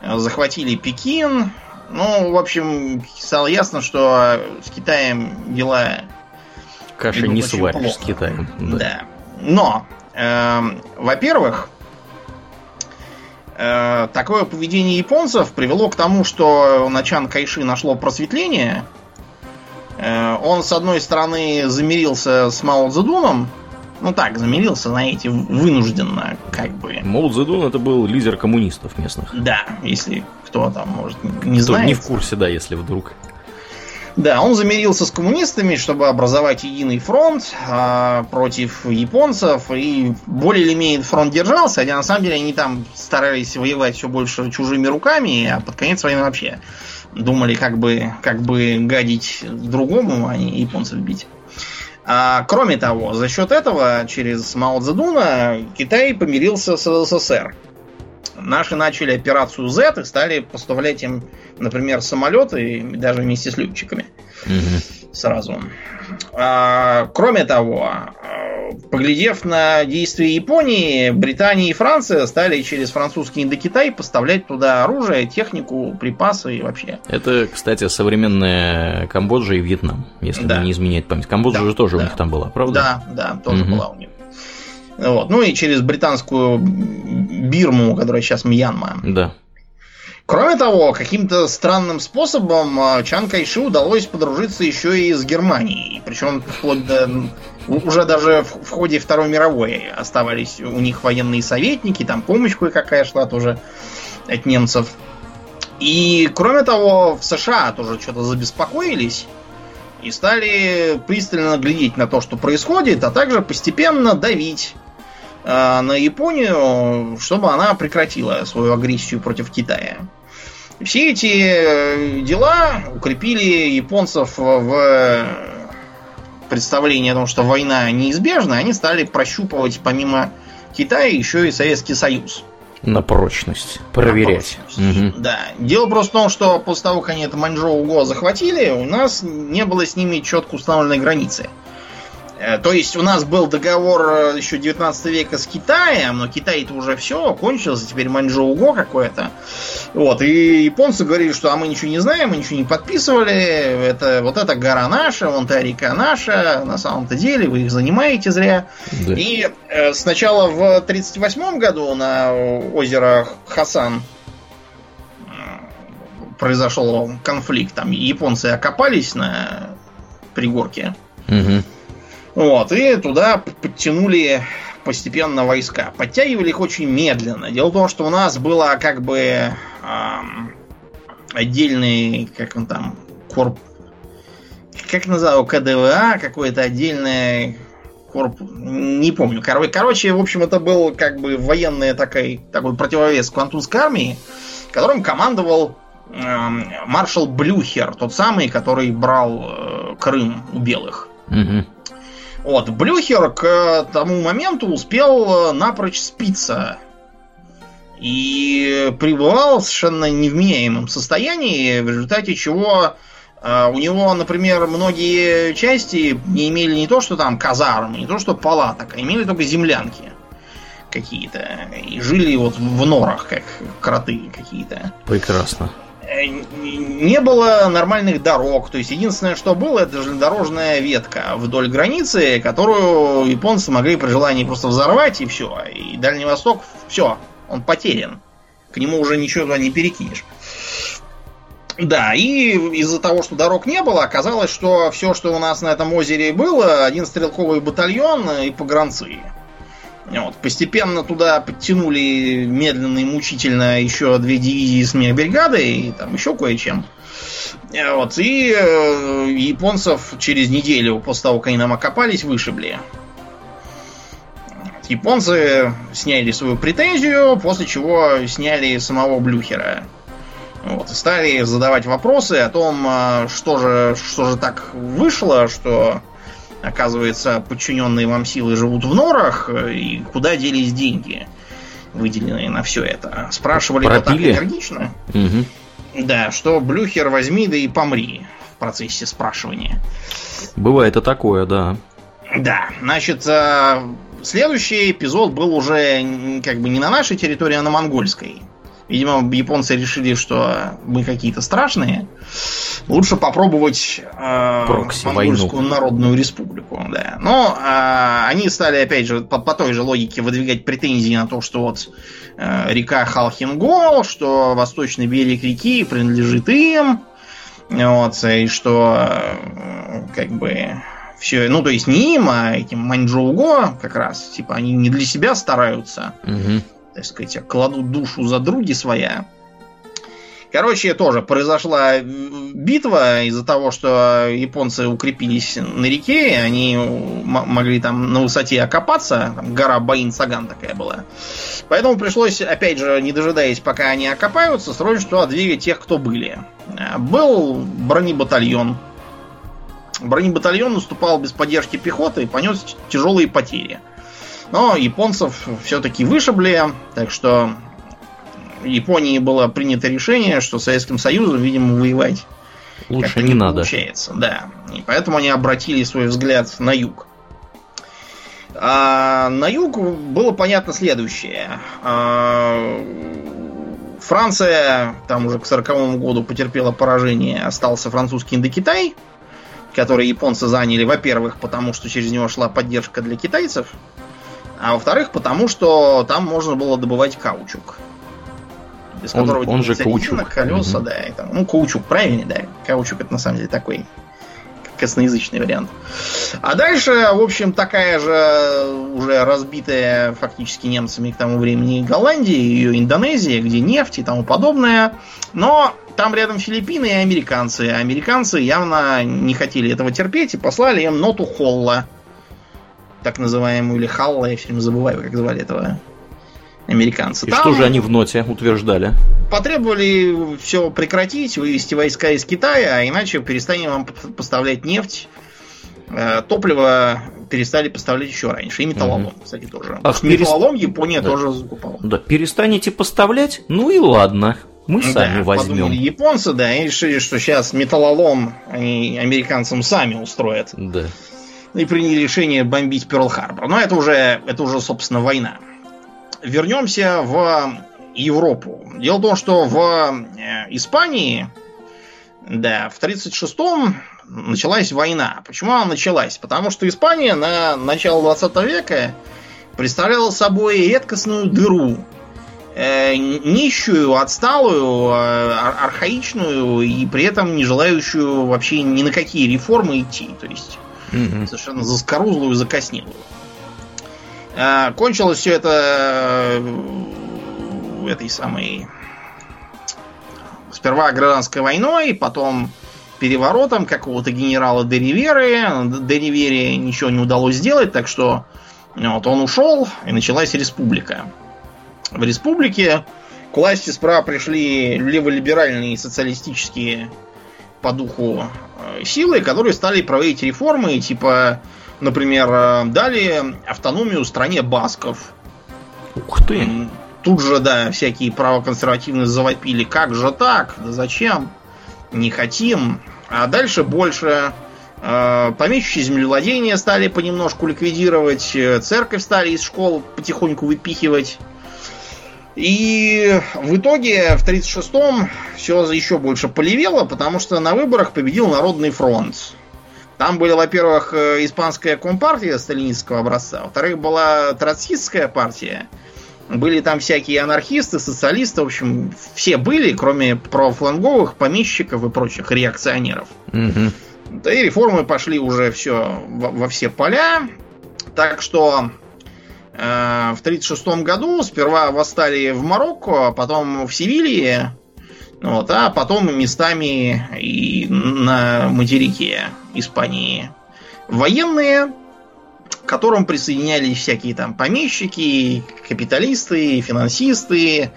захватили Пекин. Ну, в общем, стало ясно, что с Китаем дела... Каша не сваришь с Китаем. Да. да. Но, э, во-первых, э, такое поведение японцев привело к тому, что на Чан Кайши нашло просветление – Э, он, с одной стороны, замирился с Мао Цзэдуном, ну так, замирился, знаете, вынужденно, как бы. Мао Цзэдун это был лидер коммунистов местных. Да, если кто там, может, не кто знает. не в курсе, да, если вдруг. Да, он замирился с коммунистами, чтобы образовать единый фронт э, против японцев, и более или менее фронт держался, хотя на самом деле они там старались воевать все больше чужими руками, а под конец войны вообще думали, как бы, как бы гадить другому, а не японцев бить. А, кроме того, за счет этого, через Мао Цзэдуна, Китай помирился с СССР. Наши начали операцию Z и стали поставлять им, например, самолеты, даже вместе с летчиками. Угу. Сразу. А, кроме того, поглядев на действия Японии, Британия и Франция стали через французский Индокитай поставлять туда оружие, технику, припасы и вообще. Это, кстати, современная Камбоджа и Вьетнам, если да. не изменять память. Камбоджа да, же тоже да. у них там была, правда? Да, да, тоже угу. была у них. Вот. Ну и через британскую Бирму, которая сейчас Мьянма. Да. Кроме того, каким-то странным способом а, Чан Кайши удалось подружиться еще и с Германией. Причем вплоть до уже даже в, в ходе Второй мировой оставались у них военные советники, там помощь кое-какая шла тоже от немцев. И кроме того, в США тоже что-то забеспокоились и стали пристально глядеть на то, что происходит, а также постепенно давить на Японию, чтобы она прекратила свою агрессию против Китая. Все эти э, дела укрепили японцев в представлении о том, что война неизбежна, они стали прощупывать помимо Китая еще и Советский Союз. На прочность. Проверять. На прочность. Угу. Да. Дело просто в том, что после того, как они это Маньчжоу Го захватили, у нас не было с ними четко установленной границы. Э, то есть у нас был договор э, еще 19 века с Китаем, но Китай-то уже все, кончился, теперь Маньчжоу-Го какое-то. Вот, и японцы говорили, что а мы ничего не знаем, мы ничего не подписывали, это, вот эта гора наша, вон та река наша, на самом-то деле вы их занимаете зря. Да. И э, сначала в 1938 году на озеро Хасан произошел конфликт, там японцы окопались на пригорке. Угу. Вот, и туда подтянули постепенно войска. Подтягивали их очень медленно. Дело в том, что у нас было как бы эм, отдельный, как он там, корп... как называл, КДВА, какое-то отдельное корпус, не помню. Кор- Короче, в общем, это был как бы военный такой, такой противовес Квантунской армии, которым командовал эм, маршал Блюхер, тот самый, который брал э, Крым у белых. Мгм. Вот, Блюхер к тому моменту успел э, напрочь спиться. И пребывал в совершенно невменяемом состоянии, в результате чего э, у него, например, многие части не имели не то, что там казарм, не то, что палаток, а имели только землянки какие-то. И жили вот в норах, как кроты какие-то. Прекрасно. Э, не было нормальных дорог. То есть единственное, что было, это железнодорожная ветка вдоль границы, которую японцы могли при желании просто взорвать и все. И Дальний Восток, все, он потерян. К нему уже ничего не перекинешь. Да, и из-за того, что дорог не было, оказалось, что все, что у нас на этом озере было, один стрелковый батальон и погранцы. Вот. Постепенно туда подтянули медленно и мучительно еще две дивизии с мехбригадой и там еще кое-чем. Э, Вот. И э, японцев через неделю после того, как они нам окопались, вышибли. Японцы сняли свою претензию, после чего сняли самого Блюхера. Вот, и стали задавать вопросы о том, а, что же, что же так вышло, что, оказывается, подчиненные вам силы живут в норах, и куда делись деньги, выделенные на все это. Спрашивали вот так энергично. Мгм. Да, что Блюхер возьми да и помри в процессе спрашивания. Бывает и такое, да. Да, значит, э, следующий эпизод был уже как бы не на нашей территории, а на монгольской. Видимо, японцы решили, что мы какие-то страшные. Лучше попробовать э, Прокси, монгольскую войну. народную республику. Да. Но э, они стали, опять же, по, по той же логике выдвигать претензии на то, что вот э, река Халхингол, что восточный берег реки принадлежит им. Вот, и что э, как бы все, ну то есть не им, а этим Маньчжоуго как раз, типа они не для себя стараются, Мгм. Так сказать, а кладут душу за други своя. Короче, тоже произошла битва из-за того, что японцы укрепились на реке, они могли там на высоте окопаться, там гора Баин-Саган такая была. Поэтому пришлось, опять же, не дожидаясь, пока они окопаются, срочно туда двигать тех, кто были. Э, Был бронебатальон. Бронебатальон наступал без поддержки пехоты и понес тяжелые потери. Но японцев все-таки вышибли, так что в Японии было принято решение, что Советским Союзом, видимо, воевать Лучше как-то не надо. Получается, да. И поэтому они обратили свой взгляд на юг. А на юг было понятно следующее. А, Франция там уже к 40 году потерпела поражение. Остался французский Индокитай, который японцы заняли, во-первых, потому что через него шла поддержка для китайцев, а во-вторых, потому что там можно было добывать каучук. Без Он- которого он же каучук. колеса, Мгм. да. и там, ну, каучук, правильно, да. Каучук это на самом деле такой косноязычный вариант. А дальше, в общем, такая же уже разбитая фактически немцами к тому времени Голландия, ее Индонезия, где нефть и тому подобное. Но там рядом Филиппины и американцы. А американцы явно не хотели этого терпеть и послали им ноту Холла. Так называемую, или Халла, я все время забываю, как звали этого американца. И Там что же они в ноте утверждали? потребовали все прекратить, вывести войска из Китая, а иначе перестанем вам поставлять нефть. Э, Топливо перестали поставлять еще раньше. И металлолом, Мгм. кстати, тоже. Ах, перест- металлолом Япония Да. тоже закупала. Да, перестанете поставлять? Ну и ладно. Мы Ну сами да, возьмем. японцы, да, и решили, что сейчас металлолом они американцам сами устроят. Да. И приняли решение бомбить Перл-Харбор. Но это уже, это уже, собственно, война. Вернемся в Европу. Дело в том, что в э, Испании, да, в 36-м началась война. Почему она началась? Потому что Испания на начало 20 века представляла собой редкостную дыру. Э, нищую, отсталую, э, ар- архаичную и при этом не желающую вообще ни на какие реформы идти. То есть Мгм. совершенно заскорузлую, закоснелую. А, Кончилось все это э, этой самой сперва гражданской войной, потом переворотом какого-то генерала Дериверы. Деривере ничего не удалось сделать, так что вот, он ушел, и началась республика. В республике к власти справа пришли леволиберальные социалистические по духу силы, которые стали проводить реформы, типа, например, э, дали автономию стране басков. Ух ты! Тут же, да, всякие правоконсервативные завопили. Как же так? Да зачем? Не хотим. А дальше больше э, помещичьи землевладения стали понемножку ликвидировать, церковь стали из школ потихоньку выпихивать. И в итоге в 1936-м все еще больше полевело, потому что на выборах победил Народный фронт. Там были, во-первых, э, испанская компартия сталинистского образца, во-вторых, была троцкистская партия. Были там всякие анархисты, социалисты, в общем, все были, кроме правофланговых, помещиков и прочих реакционеров. Угу. Да и реформы пошли уже все во, во все поля. Так что в 1936 году сперва восстали в Марокко, а потом в Севилье, вот, а потом местами и на материке Испании. Военные, к которым присоединялись всякие там помещики, капиталисты, финансисты,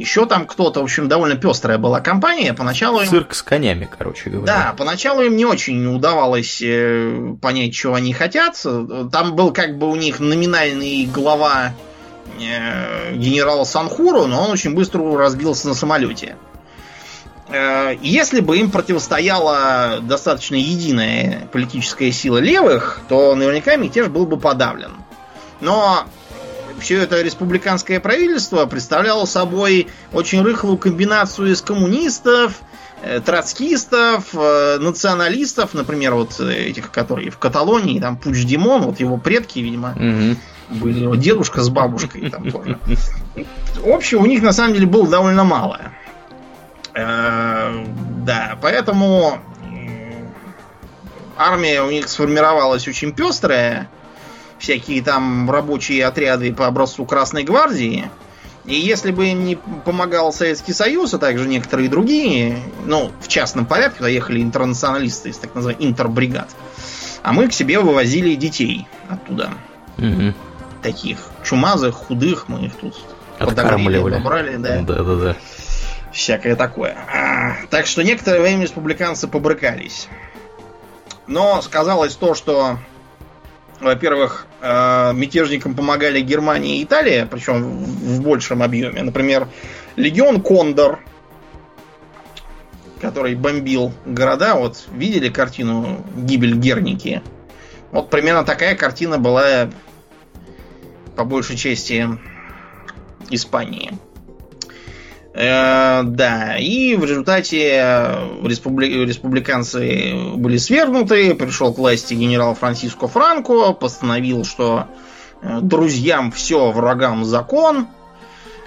еще там кто-то, в общем, довольно пестрая была компания. Поначалу им... Цирк с конями, короче говоря. Да, поначалу им не очень удавалось э, понять, чего они хотят. Там был как бы у них номинальный глава э, генерал Санхуру, но он очень быстро разбился на самолете. Э, если бы им противостояла достаточно единая политическая сила левых, то наверняка мятеж был бы подавлен. Но все это республиканское правительство представляло собой очень рыхлую комбинацию из коммунистов, э, троцкистов, э, националистов, например, вот этих, которые в Каталонии, там Пуч Димон, вот его предки, видимо, угу. были его дедушка с бабушкой там тоже. Общего у них на самом деле было довольно мало. Э, да, поэтому армия у них сформировалась очень пестрая, всякие там рабочие отряды по образцу Красной Гвардии. И если бы им не помогал Советский Союз, а также некоторые другие, ну, в частном порядке, туда ехали интернационалисты из так называемых интербригад, а мы к себе вывозили детей оттуда. Угу. Таких чумазых, худых, мы их тут подогрели, побрали, да. Да, да, да. Всякое такое. А, так что некоторое время республиканцы побрыкались. Но сказалось то, что во-первых, э, мятежникам помогали Германия и Италия, причем в большем объеме. Например, легион Кондор, который бомбил города. Вот видели картину «Гибель Герники»? Вот примерно такая картина была по большей части Испании. Э, да, и в результате республи... республиканцы были свергнуты, пришел к власти генерал Франциско Франко, постановил, что э, друзьям все, врагам закон,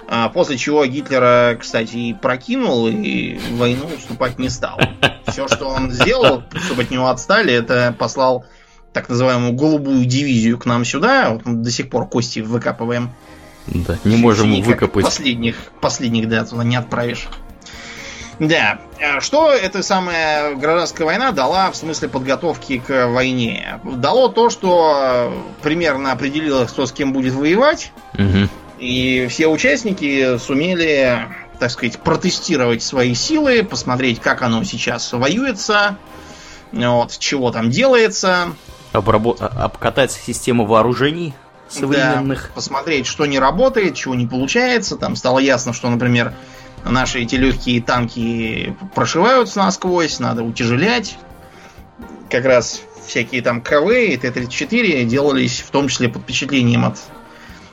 а после чего Гитлера, кстати, и прокинул и войну вступать не стал. Все, что он сделал, чтобы от него отстали, это послал так называемую голубую дивизию к нам сюда. Вот мы до сих пор кости выкапываем да, не можем выкопать. Последних, последних, да, туда не отправишь. Да. А что эта самая гражданская война дала в смысле подготовки к войне? Дало то, что примерно определилось, кто с кем будет воевать. Угу. И все участники сумели, так сказать, протестировать свои силы, посмотреть, как оно сейчас воюется, вот, чего там делается. Обработ... А, обкатать систему вооружений современных. Да, посмотреть, что не работает, чего не получается. Там стало ясно, что, например, наши эти легкие танки прошиваются насквозь, надо утяжелять. Как раз всякие там КВ и Т-34 делались в том числе под впечатлением от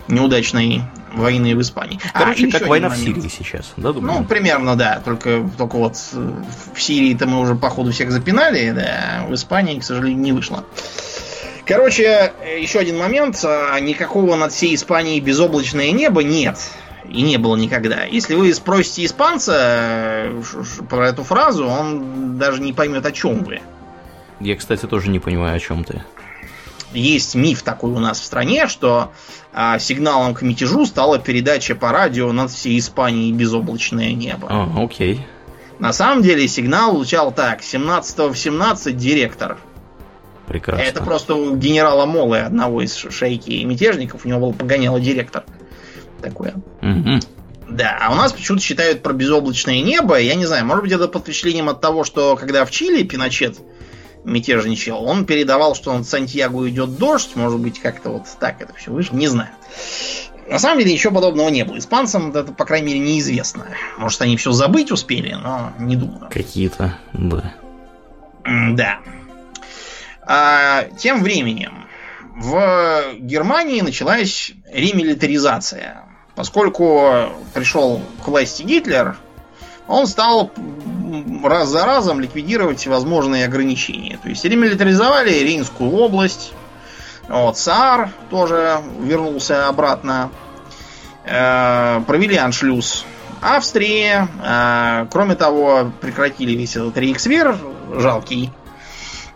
неудачной войны в Испании. А, Короче, а, как война в Сирии сейчас, да, думаю? Ну, примерно, да. Только, только вот в Сирии-то мы уже, походу, всех запинали, да, в Испании, к сожалению, не вышло. Короче, еще один момент. А, никакого над всей Испанией безоблачное небо нет. И не было никогда. Если вы спросите испанца э, про эту фразу, он даже не поймет, о чем вы. Я, кстати, тоже не понимаю, о чем ты. Есть миф такой у нас в стране, что а, сигналом к мятежу стала передача по радио над всей Испанией безоблачное небо. А, окей. На самом деле сигнал звучал так. 17 в 17 директор. Прекрасно. Это просто у генерала Молы, одного из шейки мятежников, у него был погоняло директор. Такое. Мгм. Да, а у нас почему-то считают про безоблачное небо. Я не знаю, может быть, это под впечатлением от того, что когда в Чили Пиночет мятежничал, он передавал, что над Сантьяго идет дождь. Может быть, как-то вот так это все вышло. Не знаю. На самом деле ничего подобного не было. Испанцам это, по крайней мере, неизвестно. Может, они все забыть успели, но не думаю. Какие-то, да. Да. А, тем временем в Германии началась ремилитаризация. Поскольку пришел к власти Гитлер, он стал раз за разом ликвидировать всевозможные ограничения. То есть ремилитаризовали Рейнскую область, вот, Саар тоже вернулся обратно, Э, провели аншлюз Австрии, Э, кроме того, прекратили весь этот рейхсвер жалкий,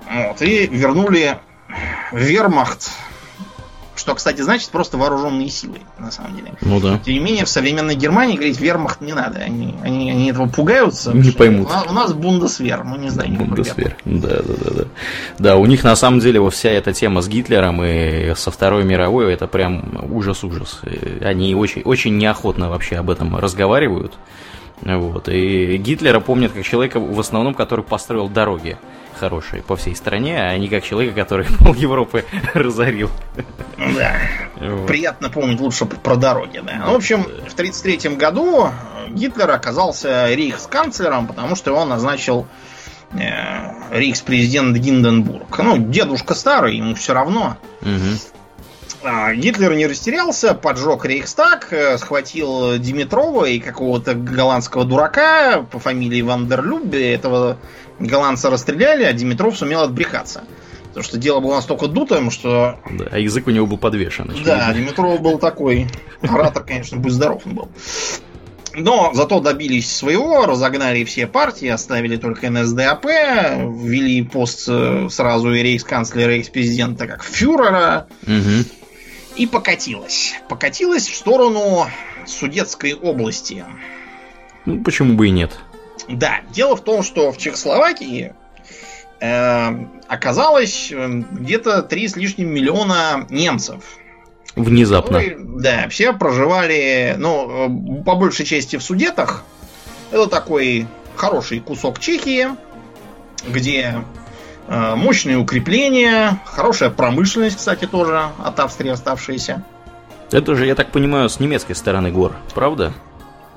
вот, и вернули вермахт, что, кстати, значит просто вооруженные силы, на самом деле. Ну да. Тем не менее, в современной Германии говорить вермахт не надо. Они, они, они этого пугаются. Не поймут. У нас, у нас бундесвер, мы не знаем. Бундесвер. Да, да, да, да. Да, у них на самом деле вот вся эта тема с Гитлером и со Второй мировой, это прям ужас-ужас. Они очень, очень неохотно вообще об этом разговаривают. Вот. И Гитлера помнят как человека, в основном, который построил дороги хорошие по всей стране, а не как человека, который пол Европы разорил. Да. Вот. Приятно помнить лучше про дороги, да. Ну, в общем, в 1933 году Гитлер оказался рейхсканцлером, потому что его назначил э, рейхспрезидент Гинденбург. Ну, дедушка старый, ему все равно. А, Гитлер не растерялся, поджег Рейхстаг, э, схватил Димитрова и какого-то голландского дурака по фамилии Вандерлюбе. Этого голландца расстреляли, а Димитров сумел отбрехаться. Потому что дело было настолько дутым, что... Да, а язык у него был подвешен. Да, Димитров был такой. Оратор, конечно, будь здоров он был. Но зато добились своего, разогнали все партии, оставили только НСДАП, ввели пост э, сразу и рейхсканцлера, и рейхспрезидента как фюрера, Мгм. и покатилась. Покатилась в сторону Судетской области. Ну, почему бы и нет? Да, дело в том, что в Чехословакии э, оказалось э, где-то 3 с лишним миллиона немцев. Внезапно. которые, да, все проживали, ну, э, по большей части в Судетах. Это такой хороший кусок Чехии, где э, мощные укрепления, хорошая промышленность, кстати, тоже от Австрии оставшаяся. Это же, я так понимаю, с немецкой стороны гор, правда?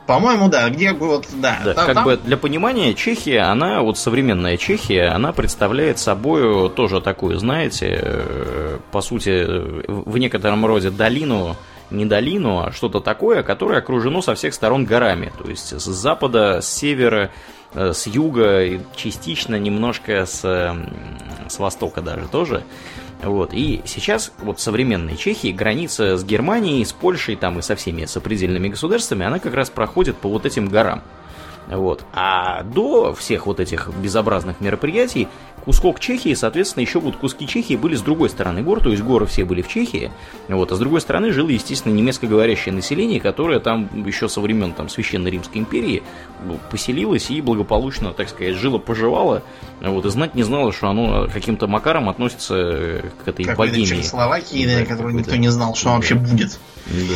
По-моему, да, где вот, да. Да, та- как там- бы для понимания, Чехия, она, вот современная Чехия, она представляет собой тоже такую, знаете, э, по сути, в некотором роде долину, не долину, а что-то такое, которое окружено со всех сторон горами. То есть с запада, с севера, э, с юга, частично немножко с, с востока даже тоже. Вот. И сейчас вот современной Чехии граница с Германией, с Польшей там и со всеми сопредельными государствами, она как раз проходит по вот этим горам. Вот. А до всех вот этих безобразных мероприятий кускок Чехии, соответственно, еще вот куски Чехии были с другой стороны гор, то есть горы все были в Чехии, вот, а с другой стороны жило, естественно, немецкоговорящее население, которое там еще со времен там, Священной Римской империи ну, поселилось и благополучно, так сказать, жило-поживало, вот, и знать не знало, что оно каким-то макаром относится э, к этой какой-то богине. Чехословакии, да, Да, которую никто не знал, что вообще будет. Да.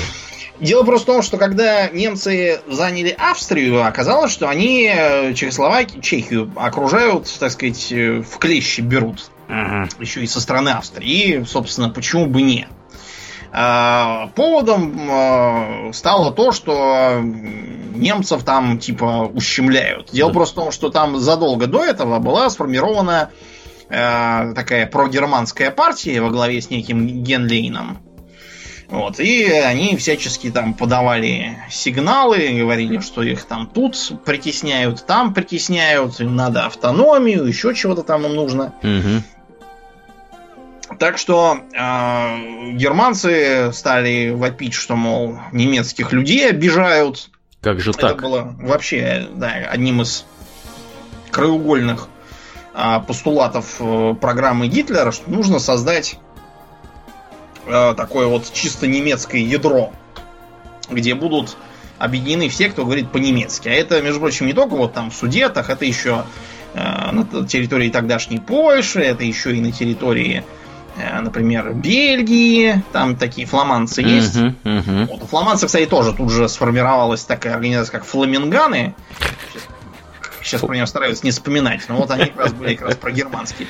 Дело просто в том, что когда немцы заняли Австрию, оказалось, что они э, Чехословакию, Чехию окружают, так сказать, э, в клещи берут. Ага. Еще и со стороны Австрии. И, собственно, почему бы не? А, Поводом э, стало то, что немцев там типа ущемляют. Дело Да. просто в том, что там задолго до этого была сформирована такая прогерманская партия во главе с неким Генлейном. Вот, и они всячески там подавали сигналы, говорили, что их там тут притесняют, там притесняют, им надо автономию, еще чего-то там им нужно. Мгм. Так что э, германцы стали вопить, что, мол, немецких людей обижают. Как же Это так? было вообще да, одним из краеугольных а, постулатов э, программы Гитлера, что нужно создать э, такое вот чисто немецкое ядро, где будут объединены все, кто говорит по-немецки. А это, между прочим, не только вот там в Судетах, это еще э, на территории тогдашней Польши, это еще и на территории, э, например, Бельгии. Там такие фламандцы есть. Мгм, мгм. Вот, у фламандцев, кстати, тоже тут же сформировалась такая организация, как фламинганы. Сейчас про нее стараются не вспоминать, но вот они как раз были как раз про германские.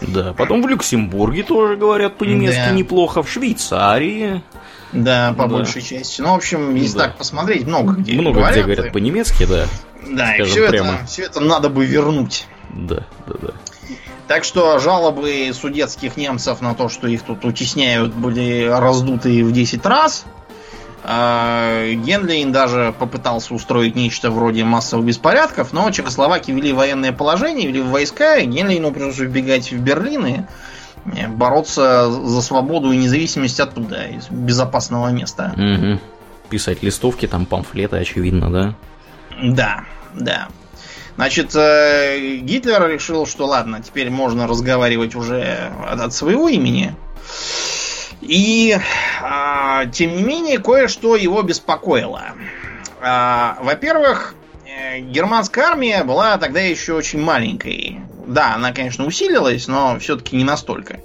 Да, потом в Люксембурге тоже говорят по-немецки Да. неплохо, в Швейцарии Да, по Да. большей части. Ну, в общем, если Да. так посмотреть, много где много говорят. где говорят по-немецки, да. Да, и все прямо. это, все это надо бы вернуть. Да, да, да. Так что жалобы судетских немцев на то, что их тут утесняют, были раздуты в 10 раз. А, Генлейн даже попытался устроить нечто вроде массовых беспорядков, но Чехословаки ввели военное положение, ввели войска, и Генлейну пришлось вбегать в Берлин и э, бороться за свободу и независимость оттуда, из безопасного места. Мгм. Писать листовки, там памфлеты, очевидно, да? Да, да. Значит, э, Гитлер решил, что ладно, теперь можно разговаривать уже от своего имени. И, а, тем не менее, кое-что его беспокоило. А, во-первых, э, германская армия была тогда еще очень маленькой. Да, она, конечно, усилилась, но все-таки не настолько.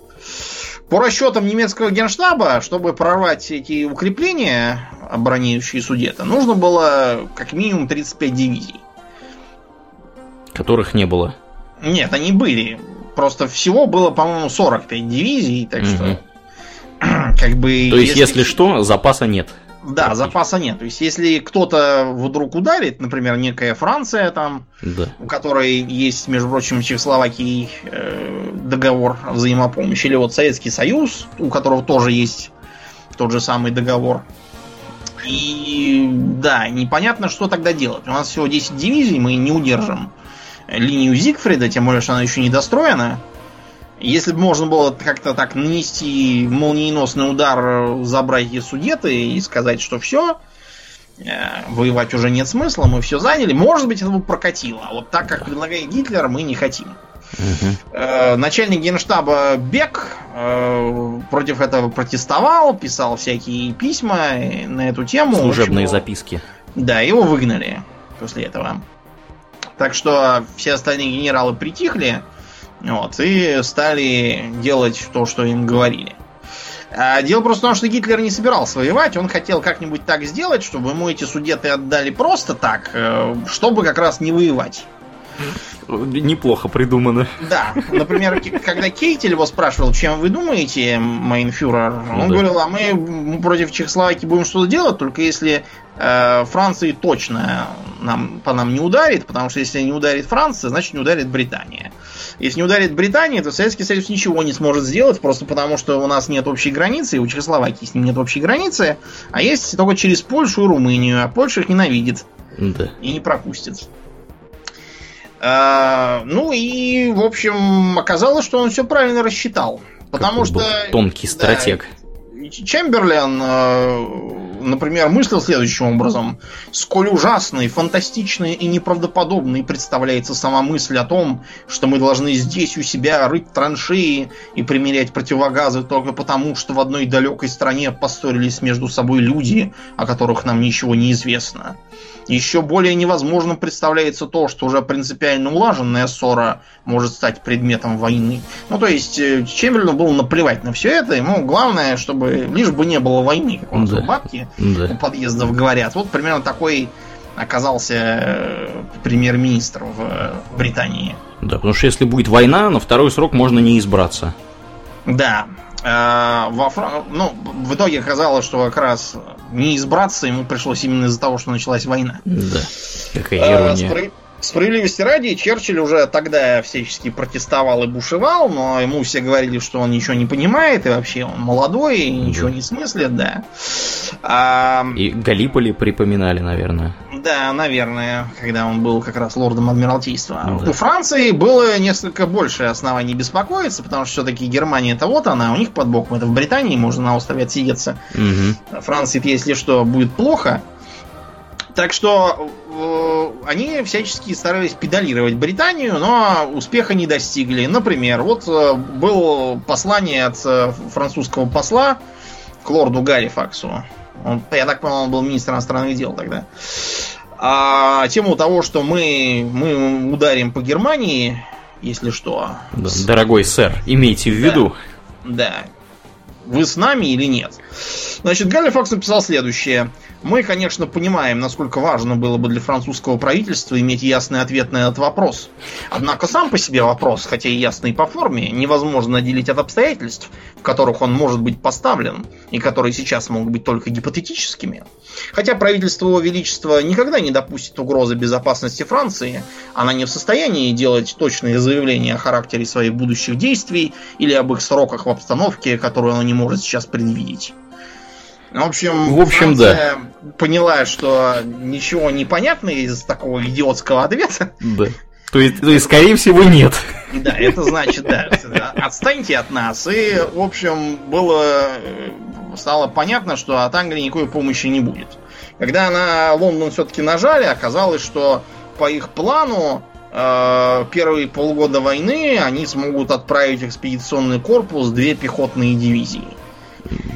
По расчетам немецкого генштаба, чтобы прорвать эти укрепления, обороняющие Судета, нужно было как минимум 35 дивизий. Которых не было. Нет, они были. Просто всего было, по-моему, 45 дивизий, так что... Как бы... То есть, если что, запаса нет. Да, запаса нет. То есть, если кто-то вдруг ударит, например, некая Франция там, Да. у которой есть, между прочим, Чехословакией э, договор о взаимопомощи, или вот Советский Союз, у которого тоже есть тот же самый договор. И да, непонятно, что тогда делать. У нас всего 10 дивизий, мы не удержим линию Зигфрида, тем более, что она еще не достроена. Если бы можно было как-то так нанести молниеносный удар, забрать судеты и сказать, что все, воевать уже нет смысла, мы все заняли, может быть, это бы прокатило. А вот так, как предлагает Гитлер, мы не хотим. Э, Начальник генштаба Бек э, против этого протестовал, писал всякие письма э, на эту тему. Служебные общем, записки. Да, его выгнали после этого. Так что все остальные генералы притихли вот, и стали делать то, что им говорили. А дело просто в том, что Гитлер не собирался воевать, он хотел как-нибудь так сделать, чтобы ему эти судеты отдали просто так, э, чтобы как раз не воевать. Неплохо придумано. Да, например, когда Кейтель его спрашивал, чем вы думаете, Майнфюрер, он да. говорил, а мы против Чехословакии будем что-то делать, только если э, Франция точно нам, по нам не ударит, потому что если не ударит Франция, значит не ударит Британия. Если не ударит Британия, то Советский Союз ничего не сможет сделать, просто потому что у нас нет общей границы, и у Чехословакии с ним нет общей границы, а есть только через Польшу и Румынию, а Польша их ненавидит Да. и не пропустит. А, ну и, в общем, оказалось, что он все правильно рассчитал. Потому Какой что... Тонкий да, стратег. Чемберлен, э, например, мыслил следующим образом. Сколь ужасной, фантастичной и неправдоподобной представляется сама мысль о том, что мы должны здесь у себя рыть траншеи и примерять противогазы только потому, что в одной далекой стране поссорились между собой люди, о которых нам ничего не известно. Еще более невозможным представляется то, что уже принципиально улаженная ссора может стать предметом войны. Ну, то есть, э, Чемберлену было наплевать на все это, ему главное, чтобы лишь бы не было войны, как нас Да. в бабке у Да. подъездов говорят. Вот примерно такой оказался э, премьер-министр в э, Британии. Да, потому что если будет война, на второй срок можно не избраться. Да. Э, во Фран- ну, в итоге оказалось, что как раз не избраться ему пришлось именно из-за того, что началась война. Да. Какая Э, ирония. спра- Справедливости ради, Черчилль уже тогда всячески протестовал и бушевал, но ему все говорили, что он ничего не понимает, и вообще он молодой, и ничего не смыслит, да. А, И Галиполи припоминали, наверное. да, наверное, когда он был как раз лордом Адмиралтейства. Ну да. У Франции было несколько больше оснований беспокоиться, потому что все-таки Германия это вот она, у них под боком это в Британии, можно на острове отсидеться. Мгм. Франции, если что, будет плохо. Так что э, они всячески старались педалировать Британию, но успеха не достигли. Например, вот э, было послание от э, французского посла к лорду Галифаксу. Он, я так понял, он был министр иностранных дел тогда. А тему того, что мы, мы ударим по Германии, если что. Да, дорогой сэр, имейте в виду. Да. Вы с нами или нет? Значит, Галифакс написал следующее. Мы, конечно, понимаем, насколько важно было бы для французского правительства иметь ясный ответ на этот вопрос. Однако сам по себе вопрос, хотя и ясный по форме, невозможно отделить от обстоятельств, в которых он может быть поставлен, и которые сейчас могут быть только гипотетическими. Хотя правительство Его Величества никогда не допустит угрозы безопасности Франции, она не в состоянии делать точные заявления о характере своих будущих действий или об их сроках в обстановке, которую оно не может сейчас предвидеть. В общем, в общем Франция да. поняла, что ничего не понятно из такого идиотского ответа. Да. То есть, то есть, скорее всего, нет. Да, это значит, да, отстаньте от нас. И, в общем, было стало понятно, что от Англии никакой помощи не будет. Когда на Лондон все-таки нажали, оказалось, что по их плану э, первые полгода войны они смогут отправить экспедиционный корпус две пехотные дивизии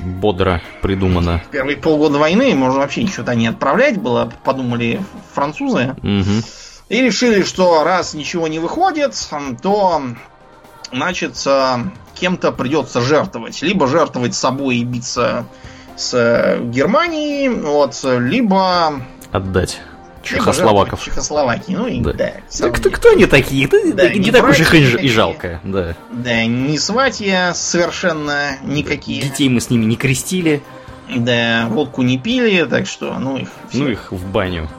бодро придумано. Первые полгода войны можно вообще ничего-то не отправлять было, подумали французы. Угу. И решили, что раз ничего не выходит, то значит кем-то придется жертвовать. Либо жертвовать собой и биться с Германией, вот, либо отдать Чехословаков. Чехословакии, ну и да. да, да кто, кто они такие? Да, да, не, не так уж их и жалко, да. Да, не сватья совершенно никакие. Детей мы с ними не крестили. Да, водку не пили, так что, ну их... Все. Ну их в баню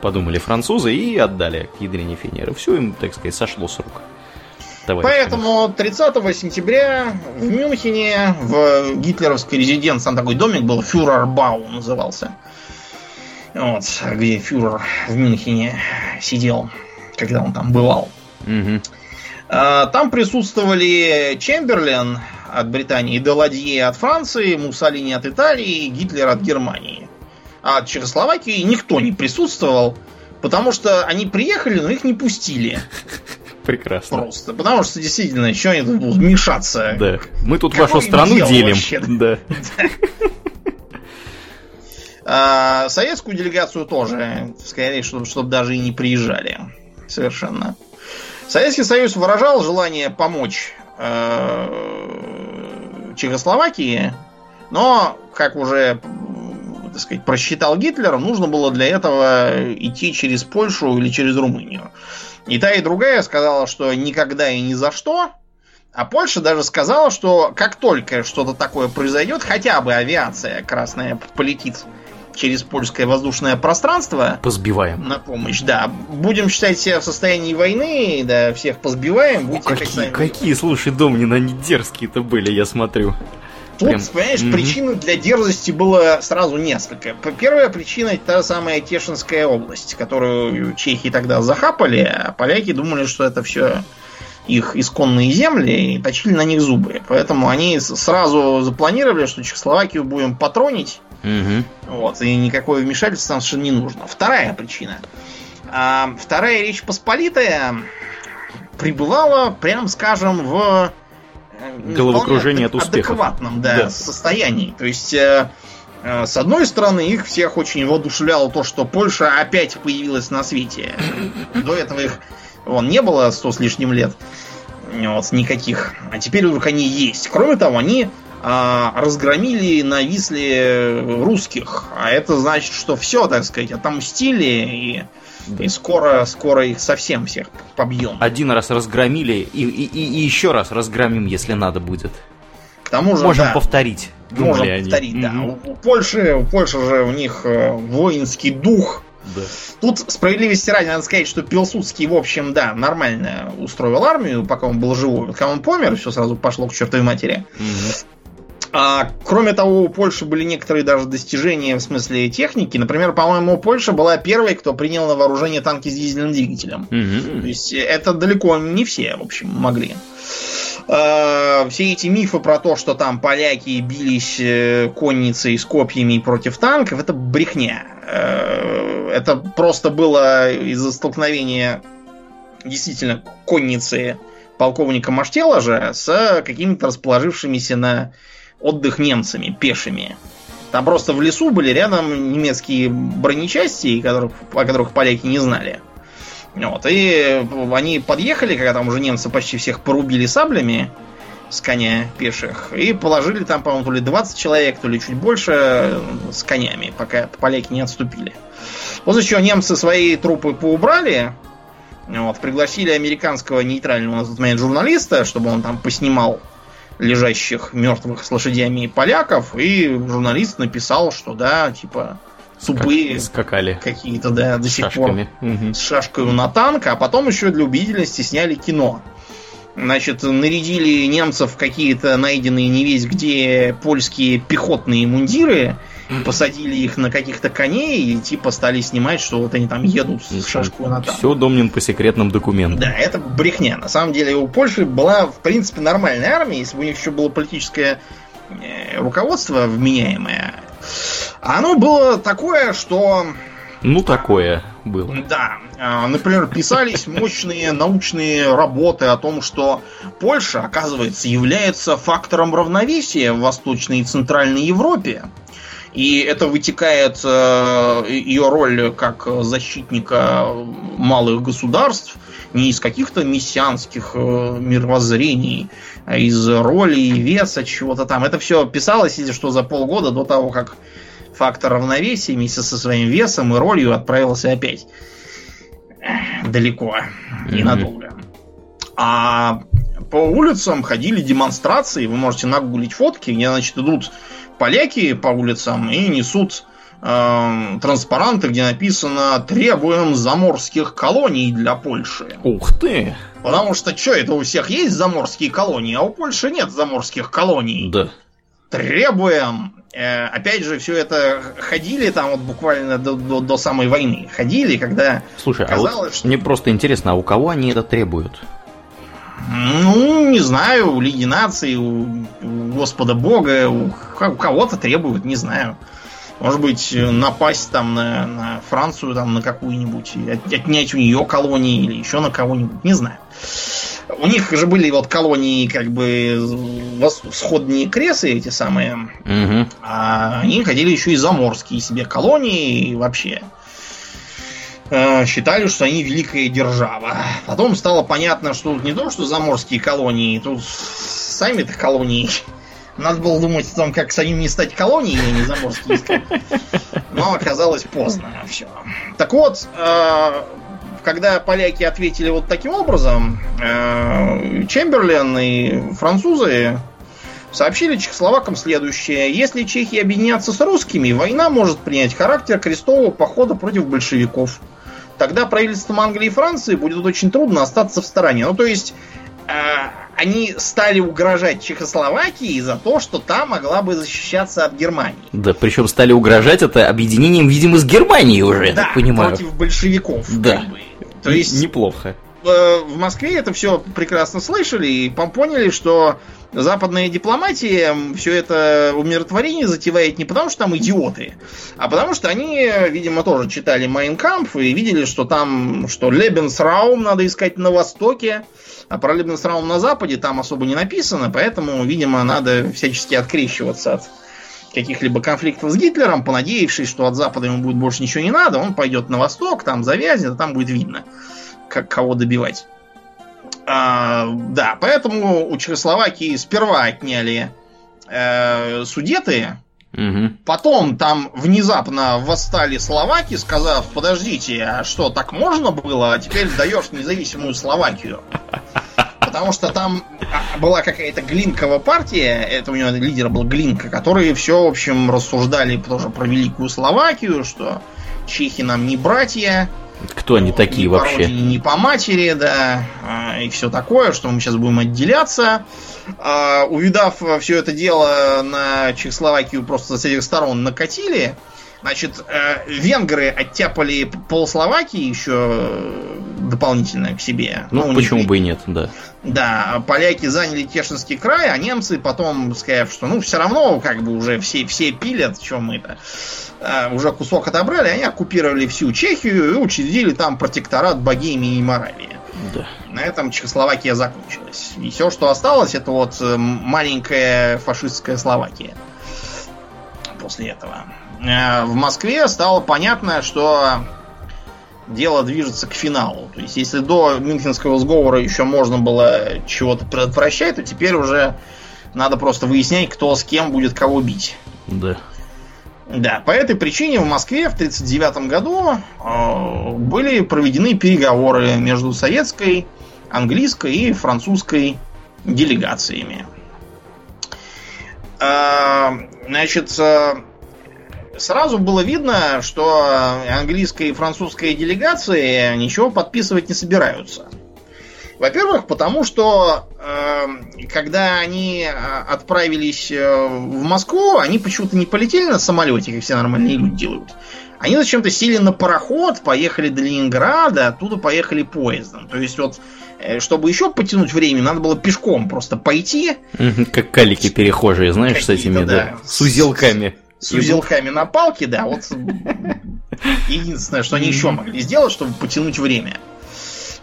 подумали французы и отдали к ядрине Фенеры. Все им, так сказать, сошло с рук. Товарищ Поэтому 30 сентября в Мюнхене, в гитлеровской резиденции, там такой домик был, Фюрербау назывался. Вот, где фюрер в Мюнхене сидел, когда он там бывал. Угу. Там присутствовали Чемберлен от Британии, Деладье от Франции, Муссолини от Италии, Гитлер от Германии. А от Чехословакии никто не присутствовал, потому что они приехали, но их не пустили. Прекрасно. Просто. Потому что действительно, еще они тут будут мешаться. Да. Мы тут вашу страну делим. Вообще, да. А, советскую делегацию тоже, скорее, чтобы, чтобы даже и не приезжали. Совершенно. Советский Союз выражал желание помочь э, Чехословакии, но, как уже так сказать, просчитал Гитлер, нужно было для этого идти через Польшу или через Румынию. И та, и другая сказала, что никогда и ни за что. А Польша даже сказала, что как только что-то такое произойдет, хотя бы авиация красная полетит через польское воздушное пространство. Позбиваем. На помощь, да. Будем считать себя в состоянии войны, да, всех позбиваем. О, какие, какие, слушай, Домнин, они дерзкие-то были, я смотрю. Тут, Прям... понимаешь, mm-hmm. причин для дерзости было сразу несколько. Первая причина та самая Тешинская область, которую чехи тогда захапали, а поляки думали, что это все их исконные земли и точили на них зубы. Поэтому они сразу запланировали, что Чехословакию будем патронить Угу. Вот, и никакое вмешательство там совершенно не нужно. Вторая причина. А, вторая Речь Посполитая пребывала, прям скажем, в э, головокружение от успеха. адекватном да, да. состоянии. То есть, э, э, с одной стороны, их всех очень воодушевляло то, что Польша опять появилась на свете. До этого их вон, не было сто с лишним лет. Вот, никаких. А теперь вдруг они есть. Кроме того, они а, разгромили на Висле русских. А это значит, что все, так сказать, отомстили и, да. и скоро, скоро их совсем всех побьем. Один раз разгромили и, и, и еще раз разгромим, если надо будет. К тому же, Можем да, повторить. Можем они. повторить, да. Mm-hmm. У, у Польши, у Польши же у них э, воинский дух. Да. Тут справедливости ради надо сказать, что Пилсудский, в общем, да, нормально устроил армию, пока он был живой. Когда он помер, все сразу пошло к чертовой матери. Угу. А, кроме того, у Польши были некоторые даже достижения в смысле техники. Например, по-моему, Польша была первой, кто принял на вооружение танки с дизельным двигателем. Угу. То есть это далеко не все, в общем, могли. А, все эти мифы про то, что там поляки бились э, конницей с копьями против танков, это брехня. Э, это просто было из-за столкновения действительно конницы полковника Маштела же с какими-то расположившимися на отдых немцами, пешими. Там просто в лесу были рядом немецкие бронечасти, которых, о которых поляки не знали. Вот, и они подъехали, когда там уже немцы почти всех порубили саблями с коня пеших, и положили там, по-моему, то ли 20 человек, то ли чуть больше с конями, пока поляки не отступили. После чего немцы свои трупы поубрали, вот, пригласили американского нейтрального на тот момент журналиста, чтобы он там поснимал лежащих мертвых с лошадями поляков, и журналист написал, что да, типа, тупые скакали какие-то, да, до сих пор угу. с шашкой на танк, а потом еще для убедительности сняли кино. Значит, нарядили немцев какие-то найденные не весь где польские пехотные мундиры, посадили их на каких-то коней и типа стали снимать, что вот они там едут с шашкой на танк. Все Домнин по секретным документам. Да, это брехня. На самом деле у Польши была, в принципе, нормальная армия, если бы у них еще было политическое э, руководство вменяемое. Оно было такое, что... Ну, такое было. Да. А, например, писались мощные научные работы о том, что Польша, оказывается, является фактором равновесия в Восточной и Центральной Европе. И это вытекает э, ее роль как защитника малых государств не из каких-то мессианских э, мировоззрений, а из роли и веса чего-то там. Это все писалось, если что, за полгода до того, как фактор равновесия вместе со своим весом и ролью отправился опять далеко и надолго. А по улицам ходили демонстрации, вы можете нагуглить фотки, где, значит, идут поляки по улицам и несут э, транспаранты, где написано «Требуем заморских колоний для Польши». Ух ты! Потому что что, это у всех есть заморские колонии, а у Польши нет заморских колоний. Да. Требуем. Э, опять же, все это ходили там вот буквально до, до, до самой войны. Ходили, когда Слушай, казалось, а вот что... мне просто интересно, а у кого они это требуют? Ну, не знаю, у Лиги Наций, у, у Господа Бога, у, у кого-то требуют, не знаю. Может быть, напасть там на, на Францию, там на какую-нибудь, от, отнять у нее колонии или еще на кого-нибудь, не знаю. У них же были вот колонии, как бы сходные кресы эти самые, угу. а они ходили еще и заморские себе колонии и вообще. Э, считали, что они великая держава. Потом стало понятно, что тут не то, что заморские колонии, тут сами-то колонии. Надо было думать о том, как самим не стать колонией, а не заморские Но оказалось поздно все. Так вот, э, когда поляки ответили вот таким образом, э, Чемберлен и французы сообщили чехословакам следующее. Если чехи объединятся с русскими, война может принять характер крестового похода против большевиков тогда правительством Англии и Франции будет очень трудно остаться в стороне. Ну, то есть, э, они стали угрожать Чехословакии за то, что та могла бы защищаться от Германии. Да, причем стали угрожать это объединением, видимо, с Германией уже, я да, так понимаю. против большевиков. Да. Как бы. То есть... Неплохо. Э, в Москве это все прекрасно слышали и поняли, что западная дипломатия все это умиротворение затевает не потому, что там идиоты, а потому что они, видимо, тоже читали Майнкамп и видели, что там, что Лебенсраум надо искать на Востоке, а про Лебенсраум на Западе там особо не написано, поэтому, видимо, надо всячески открещиваться от каких-либо конфликтов с Гитлером, понадеявшись, что от Запада ему будет больше ничего не надо, он пойдет на восток, там завязнет, а там будет видно, как кого добивать. А, да, поэтому у Чехословакии сперва отняли э, судеты, угу. потом там внезапно восстали словаки, сказав, подождите, а что, так можно было, а теперь даешь независимую Словакию? Потому что там а, была какая-то Глинкова партия, это у него лидер был Глинка, которые все, в общем, рассуждали тоже про Великую Словакию, что чехи нам не братья, кто они такие ни вообще? По родине, не по матери, да, а, и все такое, что мы сейчас будем отделяться. А, увидав все это дело на Чехословакию просто с этих сторон накатили, Значит, э, венгры оттяпали пол Словакии еще э, дополнительно к себе. Ну, ну почему них... бы и нет, да. Да, поляки заняли Тешинский край, а немцы потом, сказав, что ну все равно как бы уже все, все пилят, чем мы-то. Э, уже кусок отобрали, они оккупировали всю Чехию и учредили там протекторат Богемии и Моравии. Да. На этом Чехословакия закончилась. И все, что осталось, это вот маленькая фашистская Словакия после этого. Э, в Москве стало понятно, что дело движется к финалу. То есть, если до Мюнхенского сговора еще можно было чего-то предотвращать, то теперь уже надо просто выяснять, кто с кем будет кого бить. Да. Да, по этой причине в Москве в 1939 году э, были проведены переговоры между советской, английской и французской делегациями. Э, значит, э, сразу было видно, что английская и французская делегации ничего подписывать не собираются. Во-первых, потому что э, когда они э, отправились э, в Москву, они почему-то не полетели на самолете, как все нормальные люди делают. Они зачем-то сели на пароход, поехали до Ленинграда, оттуда поехали поездом. То есть вот, э, чтобы еще потянуть время, надо было пешком просто пойти. Как калики перехожие, знаешь, с этими, да, с узелками. С узелками на палке, да, вот единственное, что они еще могли сделать, чтобы потянуть время.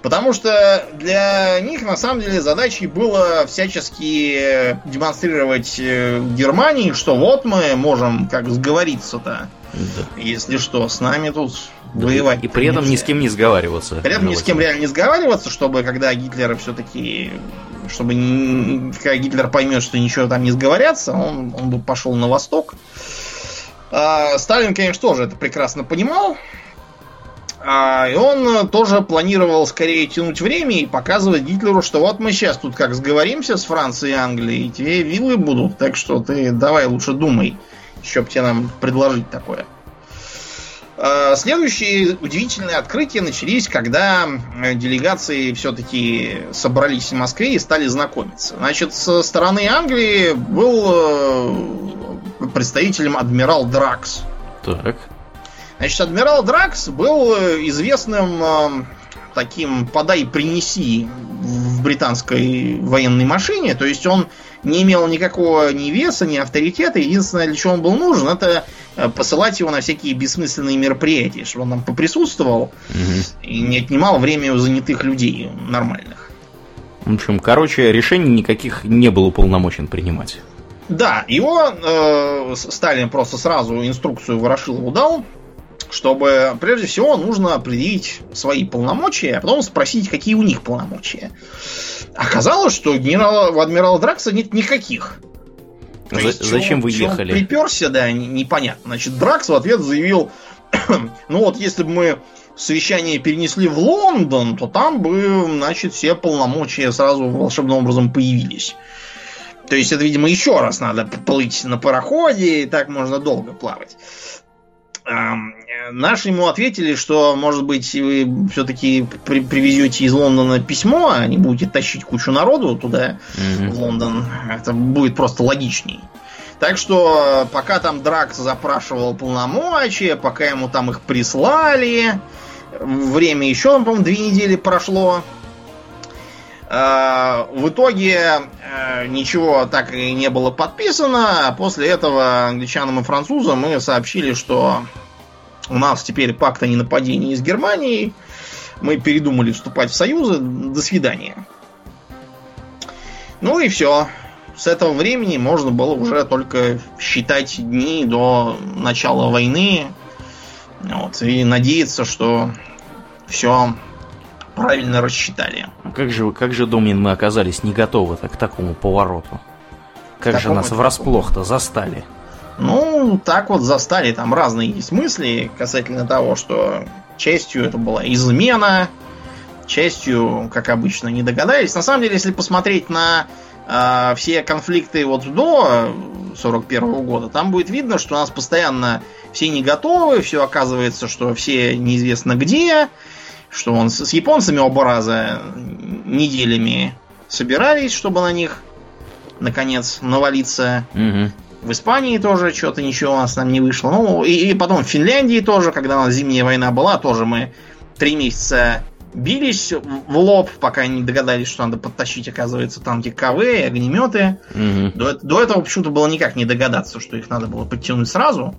Потому что для них, на самом деле, задачей было всячески демонстрировать э, Германии, что вот мы можем как сговориться-то. Да. Если что, с нами тут да, воевать. И при этом нельзя. ни с кем не сговариваться. При этом ни с кем реально не сговариваться, чтобы когда Гитлер все-таки чтобы когда Гитлер поймет, что ничего там не сговорятся, он, он бы пошел на восток. Сталин, конечно, тоже это прекрасно понимал. А, и он тоже планировал скорее тянуть время и показывать Гитлеру, что вот мы сейчас тут как сговоримся с Францией и Англией, и тебе вилы будут, так что ты давай лучше думай, чтоб тебе нам предложить такое. А, следующие удивительные открытия начались, когда делегации все-таки собрались в Москве и стали знакомиться. Значит, со стороны Англии был э, представителем адмирал Дракс. Так. Значит, адмирал Дракс был э, известным э, таким подай-принеси в британской военной машине. То есть он не имел никакого ни веса, ни авторитета. Единственное, для чего он был нужен, это э, посылать его на всякие бессмысленные мероприятия, чтобы он там поприсутствовал угу. и не отнимал время у занятых людей нормальных. В общем, короче, решений никаких не был уполномочен принимать. Да, его э, Сталин просто сразу инструкцию Ворошилову дал, чтобы прежде всего нужно определить свои полномочия, а потом спросить, какие у них полномочия. Оказалось, что генерала, у адмирала Дракса нет никаких. За, есть, зачем вы ехали? приперся, да, непонятно. Значит, Дракс в ответ заявил, ну вот если бы мы совещание перенесли в Лондон, то там бы, значит, все полномочия сразу волшебным образом появились. То есть это, видимо, еще раз надо плыть на пароходе, и так можно долго плавать. Наши ему ответили, что, может быть, вы все-таки при привезете из Лондона письмо, а не будете тащить кучу народу туда, mm-hmm. в Лондон. Это будет просто логичней. Так что, пока там Дракс запрашивал полномочия, пока ему там их прислали, время еще, по-моему, две недели прошло. А, в итоге э, ничего так и не было подписано. После этого англичанам и французам мы сообщили, что у нас теперь пакт о ненападении с Германией. Мы передумали вступать в союзы. До свидания. Ну и все. С этого времени можно было уже только считать дни до начала войны. Вот, и надеяться, что все правильно рассчитали. А как же, как же, Домнин, мы оказались не готовы к такому повороту? Как же нас врасплох-то застали? Ну, так вот застали. Там разные есть мысли касательно того, что частью это была измена, частью, как обычно, не догадались. На самом деле, если посмотреть на э, все конфликты вот до 41 года, там будет видно, что у нас постоянно все не готовы, все оказывается, что все неизвестно где, что он с, японцами оба раза неделями собирались, чтобы на них наконец навалиться. Угу. В Испании тоже что-то ничего у нас там не вышло. Ну, и, и потом в Финляндии тоже, когда у нас зимняя война была, тоже мы три месяца бились в лоб, пока не догадались, что надо подтащить, оказывается, танки КВ и огнеметы. Угу. До, до этого почему-то было никак не догадаться, что их надо было подтянуть сразу.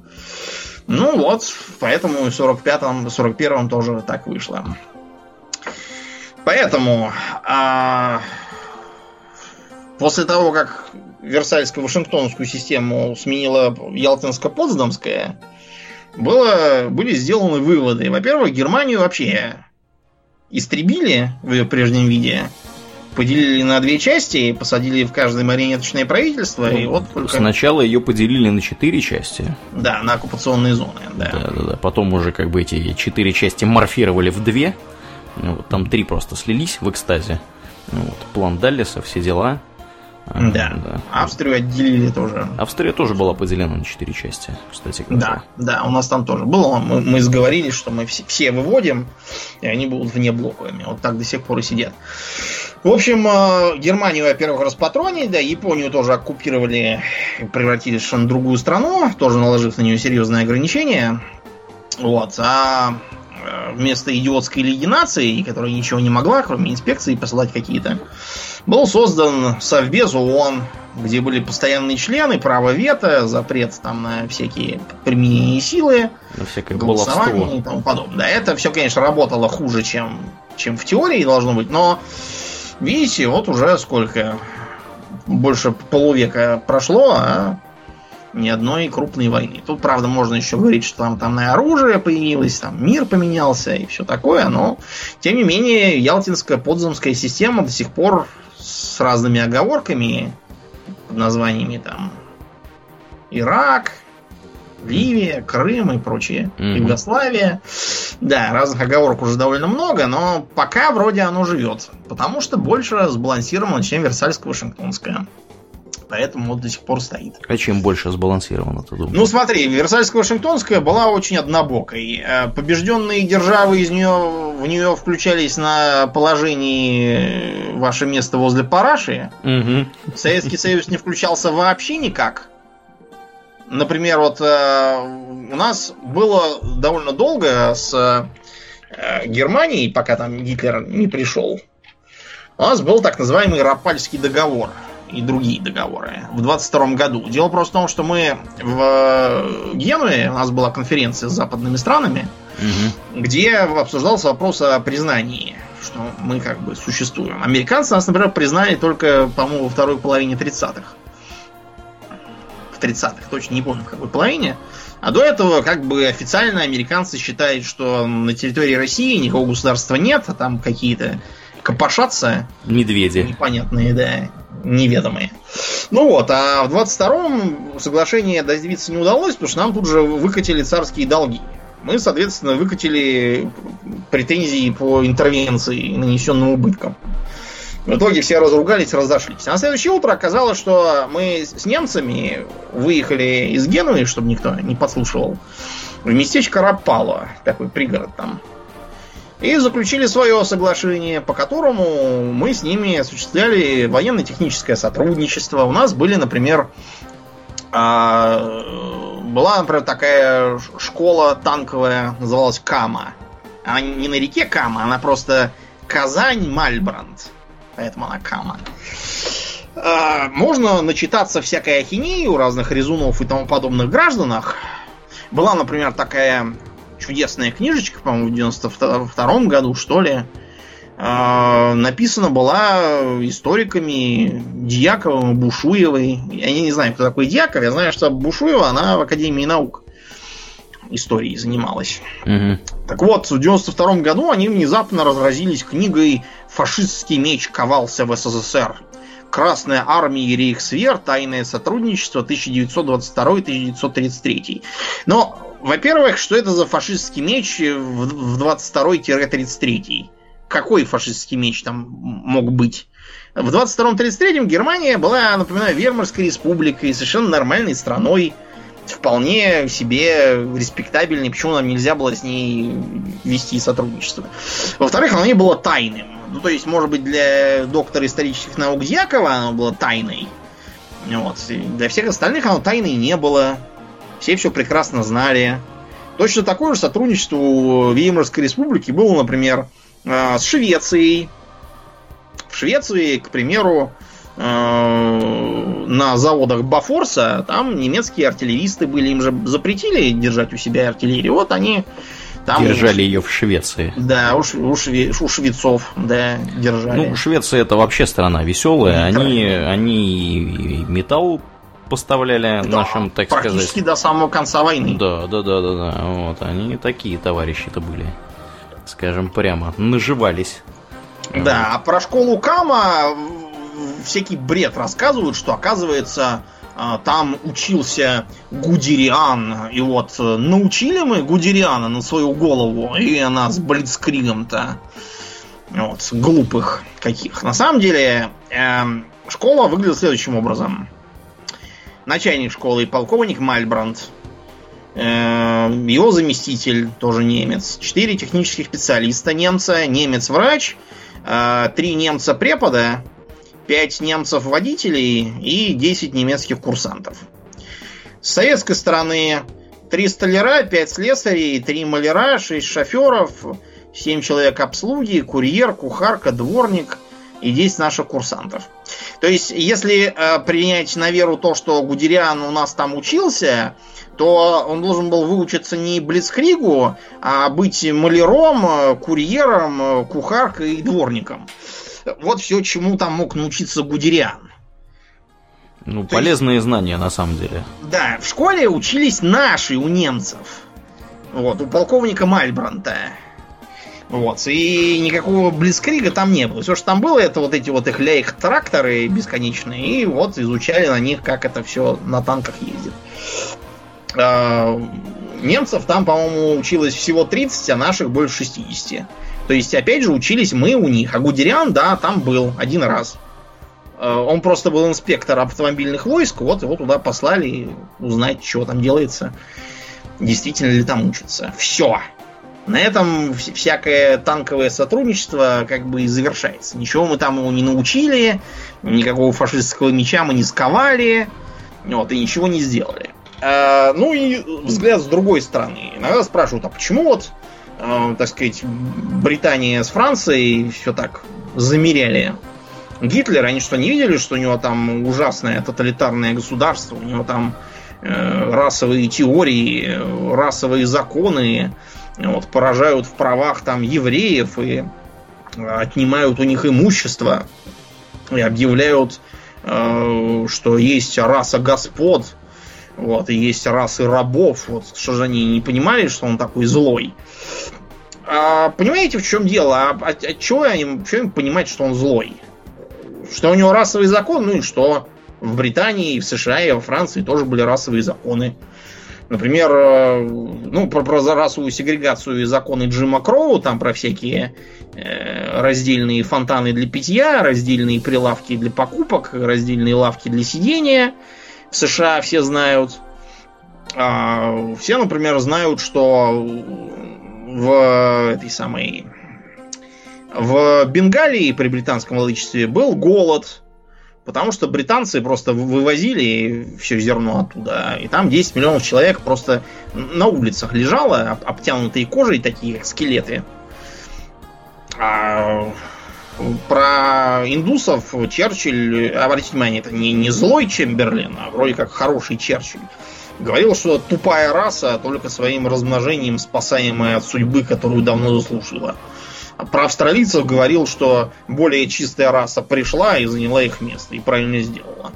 Ну вот, поэтому в 45-м, 41-м тоже так вышло. Поэтому а, после того, как Версальско-Вашингтонскую систему сменила Ялтинско-Потсдамская, было, были сделаны выводы. Во-первых, Германию вообще истребили в ее прежнем виде, поделили на две части, посадили в каждое марионеточное правительство, Ну, и вот только... Сначала ее поделили на четыре части. Да, на оккупационные зоны, да. Да, да, да. Потом уже как бы эти четыре части морфировали в две. Ну, вот, там три просто слились в экстазе. Ну, вот, план Даллеса, все дела. А, Да. Австрию отделили тоже. Австрия тоже была поделена на четыре части, кстати говоря. Да, да, у нас там тоже было. Мы, мы сговорились, что мы все, все выводим, и они будут вне блоковыми. Вот так до сих пор и сидят. В общем, э, Германию, во-первых, распатронили, да, Японию тоже оккупировали, превратили в совершенно другую страну, тоже наложив на нее серьезные ограничения. Вот, а э, вместо идиотской лиги наций, которая ничего не могла, кроме инспекции посылать какие-то, был создан Совбез ООН, где были постоянные члены, право вето, запрет там на всякие применения силы, На всякое голосование и тому подобное. Да, это все, конечно, работало хуже, чем, чем в теории должно быть, но видите, вот уже сколько больше полувека прошло, а ни одной крупной войны. Тут, правда, можно еще говорить, что там, там оружие появилось, там мир поменялся и все такое, но, тем не менее, Ялтинская подземская система до сих пор с разными оговорками, под названиями там Ирак, Ливия, Крым и прочее, Мгм. Югославия. Да, разных оговорок уже довольно много, но пока вроде оно живет. Потому что больше сбалансировано, чем Версальско-Вашингтонская. Поэтому вот до сих пор стоит. А чем больше сбалансировано, ты думаешь? Ну смотри, Версальско-Вашингтонская была очень однобокой. Э, Побежденные державы из нее, в нее включались на положении э, ваше место возле параши. Мгм. Советский Союз не включался вообще никак. Например, вот э, у нас было довольно долго с э, Германией, пока там Гитлер не пришел. У нас был так называемый Рапальский договор и другие договоры в 22 году. Дело просто в том, что мы в Генуе, у нас была конференция с западными странами, Мгм. где обсуждался вопрос о признании, что мы как бы существуем. Американцы нас, например, признали только, по-моему, во второй половине 30-х. В 30-х, точно не помню, в какой половине. А до этого, как бы официально американцы считают, что на территории России никакого государства нет, а там какие-то копошатся Медведи. непонятные, да, неведомые. Ну вот, а в 22-м соглашение добиться не удалось, потому что нам тут же выкатили царские долги. Мы, соответственно, выкатили претензии по интервенции, нанесенным убыткам. В итоге все разругались, разошлись. А на следующее утро оказалось, что мы с немцами выехали из Генуи, чтобы никто не подслушивал, в местечко Рапало, такой пригород там. И заключили свое соглашение, по которому мы с ними осуществляли военно-техническое сотрудничество. У нас были, например, а, была, например, такая школа танковая, называлась Кама. Она не на реке Кама, она просто Казань-Мальбранд. Поэтому она Кама. А, Можно начитаться всякой ахинеи у разных резунов и тому подобных гражданах. Была, например, такая чудесная книжечка, по-моему, в 92 году, что ли. А, Написана была историками Дьяковым и Бушуевой. Я не знаю, кто такой Дьяков. Я знаю, что Бушуева, она в Академии наук историей занималась. Мгм. Так вот, в 92 году они внезапно разразились книгой «Фашистский меч ковался в СССР». Красная армия и Рейхсвер. Тайное сотрудничество 1922-1933. Но, во-первых, что это за фашистский меч в в 22-33? Какой фашистский меч там мог быть? В 22-33 Германия была, напоминаю, Вермарской республикой, совершенно нормальной страной, вполне себе респектабельной, почему нам нельзя было с ней вести сотрудничество. Во-вторых, оно не было тайным. Ну, то есть, может быть, для доктора исторических наук Дьякова оно было тайной. Вот. И Для всех остальных оно тайной не было. Все все прекрасно знали. Точно такое же сотрудничество у Веймарской республики было, например, э, с Швецией. В Швеции, к примеру, э, на заводах Бафорса там немецкие артиллеристы были, им же запретили держать у себя артиллерию. Вот они Там держали ее в Швеции. Да, у, у, шве... у швецов, да, держали. Ну, Швеция это вообще страна веселая. Они, они металл поставляли да, нашим, так практически сказать. Практически до самого конца войны. Да, да, да, да, да. Вот, они такие товарищи-то были. Скажем прямо, наживались. Да, а про школу Кама всякий бред рассказывают, что оказывается а, там учился Гудериан, и вот э, научили мы Гудериана на свою голову, и она с Блицкригом-то вот, глупых каких. На самом деле, э, школа выглядит следующим образом. Начальник школы полковник Мальбранд, э, его заместитель тоже немец, четыре технических специалиста немца, немец-врач, э, три немца-препода, 5 немцев-водителей и 10 немецких курсантов. С советской стороны 3 столяра, 5 слесарей, 3 маляра, 6 шоферов, 7 человек обслуги, курьер, кухарка, дворник и 10 наших курсантов. То есть, если э, принять на веру то, что Гудериан у нас там учился, то он должен был выучиться не Блицкригу, а быть маляром, курьером, кухаркой и дворником. Вот все, чему там мог научиться Гудериан. Ну, То полезные есть, знания на самом деле. Да, в школе учились наши у немцев. Вот, у полковника Мальбранта. Вот, и никакого близкрига там не было. Все, что там было, это вот эти вот их ляйх тракторы бесконечные. И вот изучали на них, как это все на танках ездит. А, немцев там, по-моему, училось всего 30, а наших больше 60. То есть, опять же, учились мы у них. А Гудериан, да, там был один раз. Э, он просто был инспектор автомобильных войск, вот его туда послали узнать, что там делается. Действительно ли там учатся. Все. На этом всякое танковое сотрудничество как бы и завершается. Ничего мы там его не научили, никакого фашистского меча мы не сковали, вот, и ничего не сделали. А, ну и взгляд с другой стороны. Иногда спрашивают, а почему вот э, так сказать, Британия с Францией все так замеряли. Гитлер, они что, не видели, что у него там ужасное тоталитарное государство, у него там э, расовые теории, расовые законы вот, поражают в правах там евреев и отнимают у них имущество и объявляют, э, что есть раса господ, вот, и есть расы рабов. Вот, что же они не понимали, что он такой злой? А, понимаете, в чем дело? А, а, а чего им, им понимать, что он злой? Что у него расовый закон, ну и что? В Британии, и в США, и во Франции тоже были расовые законы. Например, э, ну, про, про расовую сегрегацию и законы Джима Кроу, там про всякие э, раздельные фонтаны для питья, раздельные прилавки для покупок, раздельные лавки для сидения. В США все знают. А, все, например, знают, что в этой самой в Бенгалии при британском владычестве был голод, потому что британцы просто вывозили все зерно оттуда, и там 10 миллионов человек просто на улицах лежало, обтянутые кожей, такие как скелеты. А про индусов Черчилль, обратите внимание, это не, не злой Чемберлен, а вроде как хороший Черчилль. Говорил, что тупая раса только своим размножением спасаемая от судьбы, которую давно заслужила. А про австралийцев говорил, что более чистая раса пришла и заняла их место, и правильно сделала.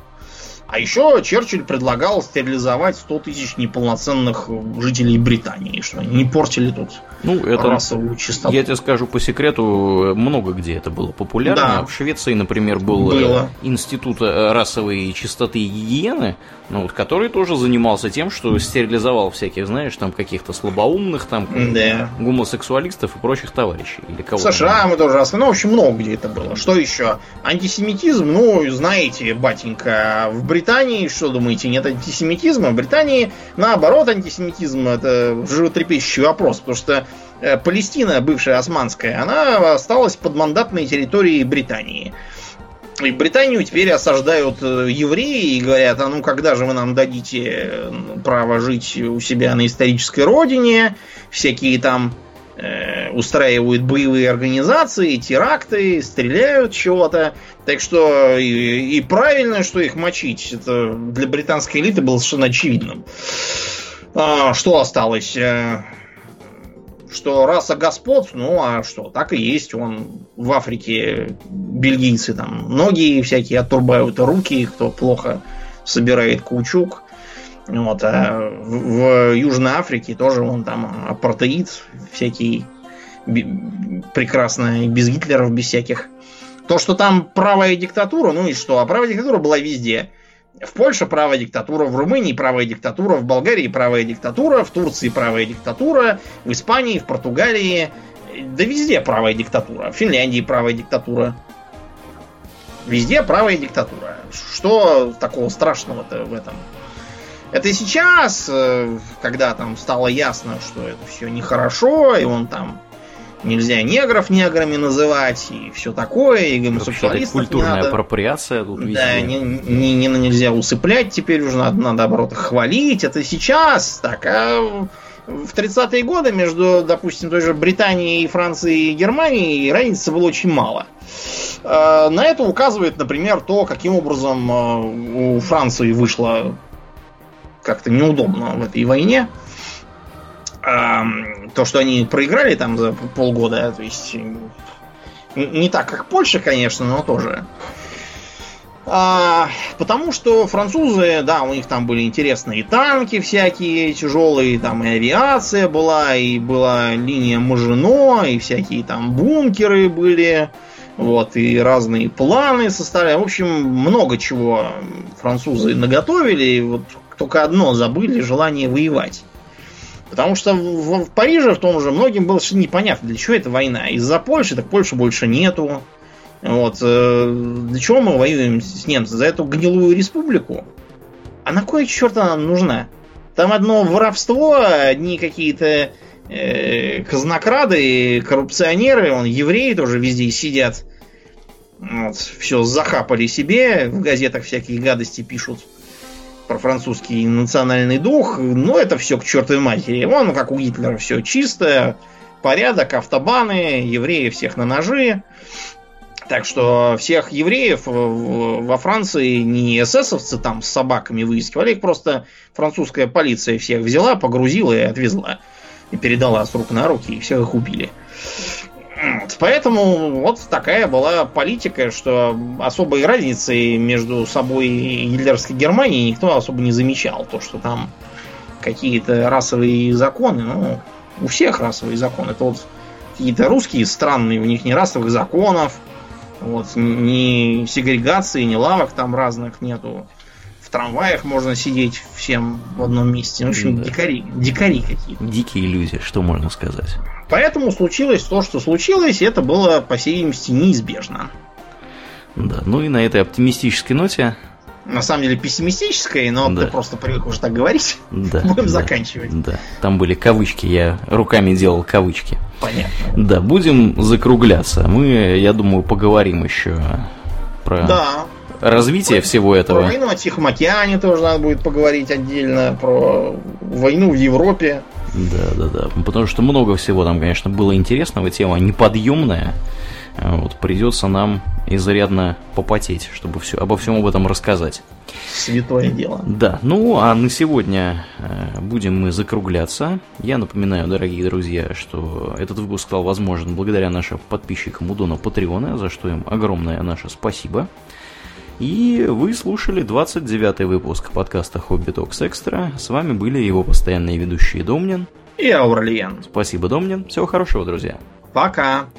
А еще Черчилль предлагал стерилизовать 100 тысяч неполноценных жителей Британии, что они не портили тут ну, это, расовую чистоту. Я тебе скажу по секрету, много где это было популярно. Да. В Швеции, например, был э, было. институт э, расовой чистоты и гигиены, ну, вот, который тоже занимался тем, что стерилизовал всяких, знаешь, там каких-то слабоумных, там да. гомосексуалистов и прочих товарищей. Или кого в США мы тоже раз, ну, в общем, много где это было. Что еще? Антисемитизм, ну, знаете, батенька, в Британии, что думаете, нет антисемитизма? В Британии, наоборот, антисемитизм это животрепещущий вопрос, потому что Палестина, бывшая османская, она осталась под мандатной территорией Британии. И Британию теперь осаждают э, евреи и говорят, а ну когда же вы нам дадите э, право жить у себя на исторической родине, всякие там э, устраивают боевые организации, теракты, стреляют чего-то. Так что и, и правильно, что их мочить. Это для британской элиты было совершенно очевидным. А, что осталось? Что раса господ, ну а что, так и есть. Он в Африке бельгийцы там ноги всякие отрубают, руки, кто плохо собирает каучук. Вот, а в, в Южной Африке тоже он там апартеид всякий прекрасно, без Гитлеров, без всяких. То, что там правая диктатура, ну и что? А правая диктатура была везде. В Польше правая диктатура, в Румынии правая диктатура, в Болгарии правая диктатура, в Турции правая диктатура, в Испании, в Португалии, да везде правая диктатура. В Финляндии правая диктатура. Везде правая диктатура. Что такого страшного-то в этом? Это сейчас, э, когда там стало ясно, что это все нехорошо, и он там нельзя негров неграми называть и все такое, и гомосексуалистов культурная не надо. апроприация тут везде. Да, не, не, не, нельзя усыплять теперь уже, надо, надо наоборот хвалить. Это сейчас так, а в 30-е годы между, допустим, той же Британией, Францией и Германией разницы было очень мало. А, на это указывает, например, то, каким образом а, у Франции вышло как-то неудобно в этой войне то, что они проиграли там за полгода, то есть не так, как Польша, конечно, но тоже. А, потому что французы, да, у них там были интересные танки всякие тяжелые, там и авиация была, и была линия Мажино, и всякие там бункеры были, вот, и разные планы составляли. В общем, много чего французы наготовили, и вот только одно забыли, желание воевать. Потому что в, в Париже в том же многим было совершенно непонятно, для чего эта война. Из-за Польши, так Польши больше нету. Вот. Э, для чего мы воюем с немцами? За эту гнилую республику? А на кой черт она нужна? Там одно воровство, одни какие-то э, казнокрады, коррупционеры, он евреи тоже везде сидят. Вот, все захапали себе, в газетах всякие гадости пишут про французский национальный дух, ну это все к чертовой матери. Вон как у Гитлера все чисто, порядок, автобаны, евреи всех на ножи. Так что всех евреев во Франции не эсэсовцы там с собаками выискивали, их просто французская полиция всех взяла, погрузила и отвезла. И передала с рук на руки, и всех их убили. Поэтому вот такая была политика, что особой разницы между собой и гитлеровской Германией никто особо не замечал. То, что там какие-то расовые законы, ну, у всех расовые законы. Это вот какие-то русские странные, у них ни расовых законов, вот, ни сегрегации, ни лавок там разных нету в трамваях можно сидеть всем в одном месте. В общем, да. дикари, дикари какие-то. Дикие иллюзии, что можно сказать. Поэтому случилось то, что случилось, и это было, по всей видимости, неизбежно. Да, ну и на этой оптимистической ноте на самом деле пессимистической, но да. ты просто привык уже так говорить. Да. Будем да, заканчивать. Да. Там были кавычки, я руками делал кавычки. Понятно. Да, будем закругляться. Мы, я думаю, поговорим еще про да развитие всего этого. Про войну о Тихом океане тоже надо будет поговорить отдельно, про войну в Европе. Да, да, да. Потому что много всего там, конечно, было интересного, тема неподъемная. Вот, придется нам изрядно попотеть, чтобы все, обо всем об этом рассказать. Святое дело. Да, ну а на сегодня э, будем мы закругляться. Я напоминаю, дорогие друзья, что этот выпуск стал возможен благодаря нашим подписчикам у Дона Патреона, за что им огромное наше спасибо. И вы слушали 29-й выпуск подкаста Хобби Токс Экстра. С вами были его постоянные ведущие Домнин и Аурлиен. Спасибо, Домнин. Всего хорошего, друзья. Пока.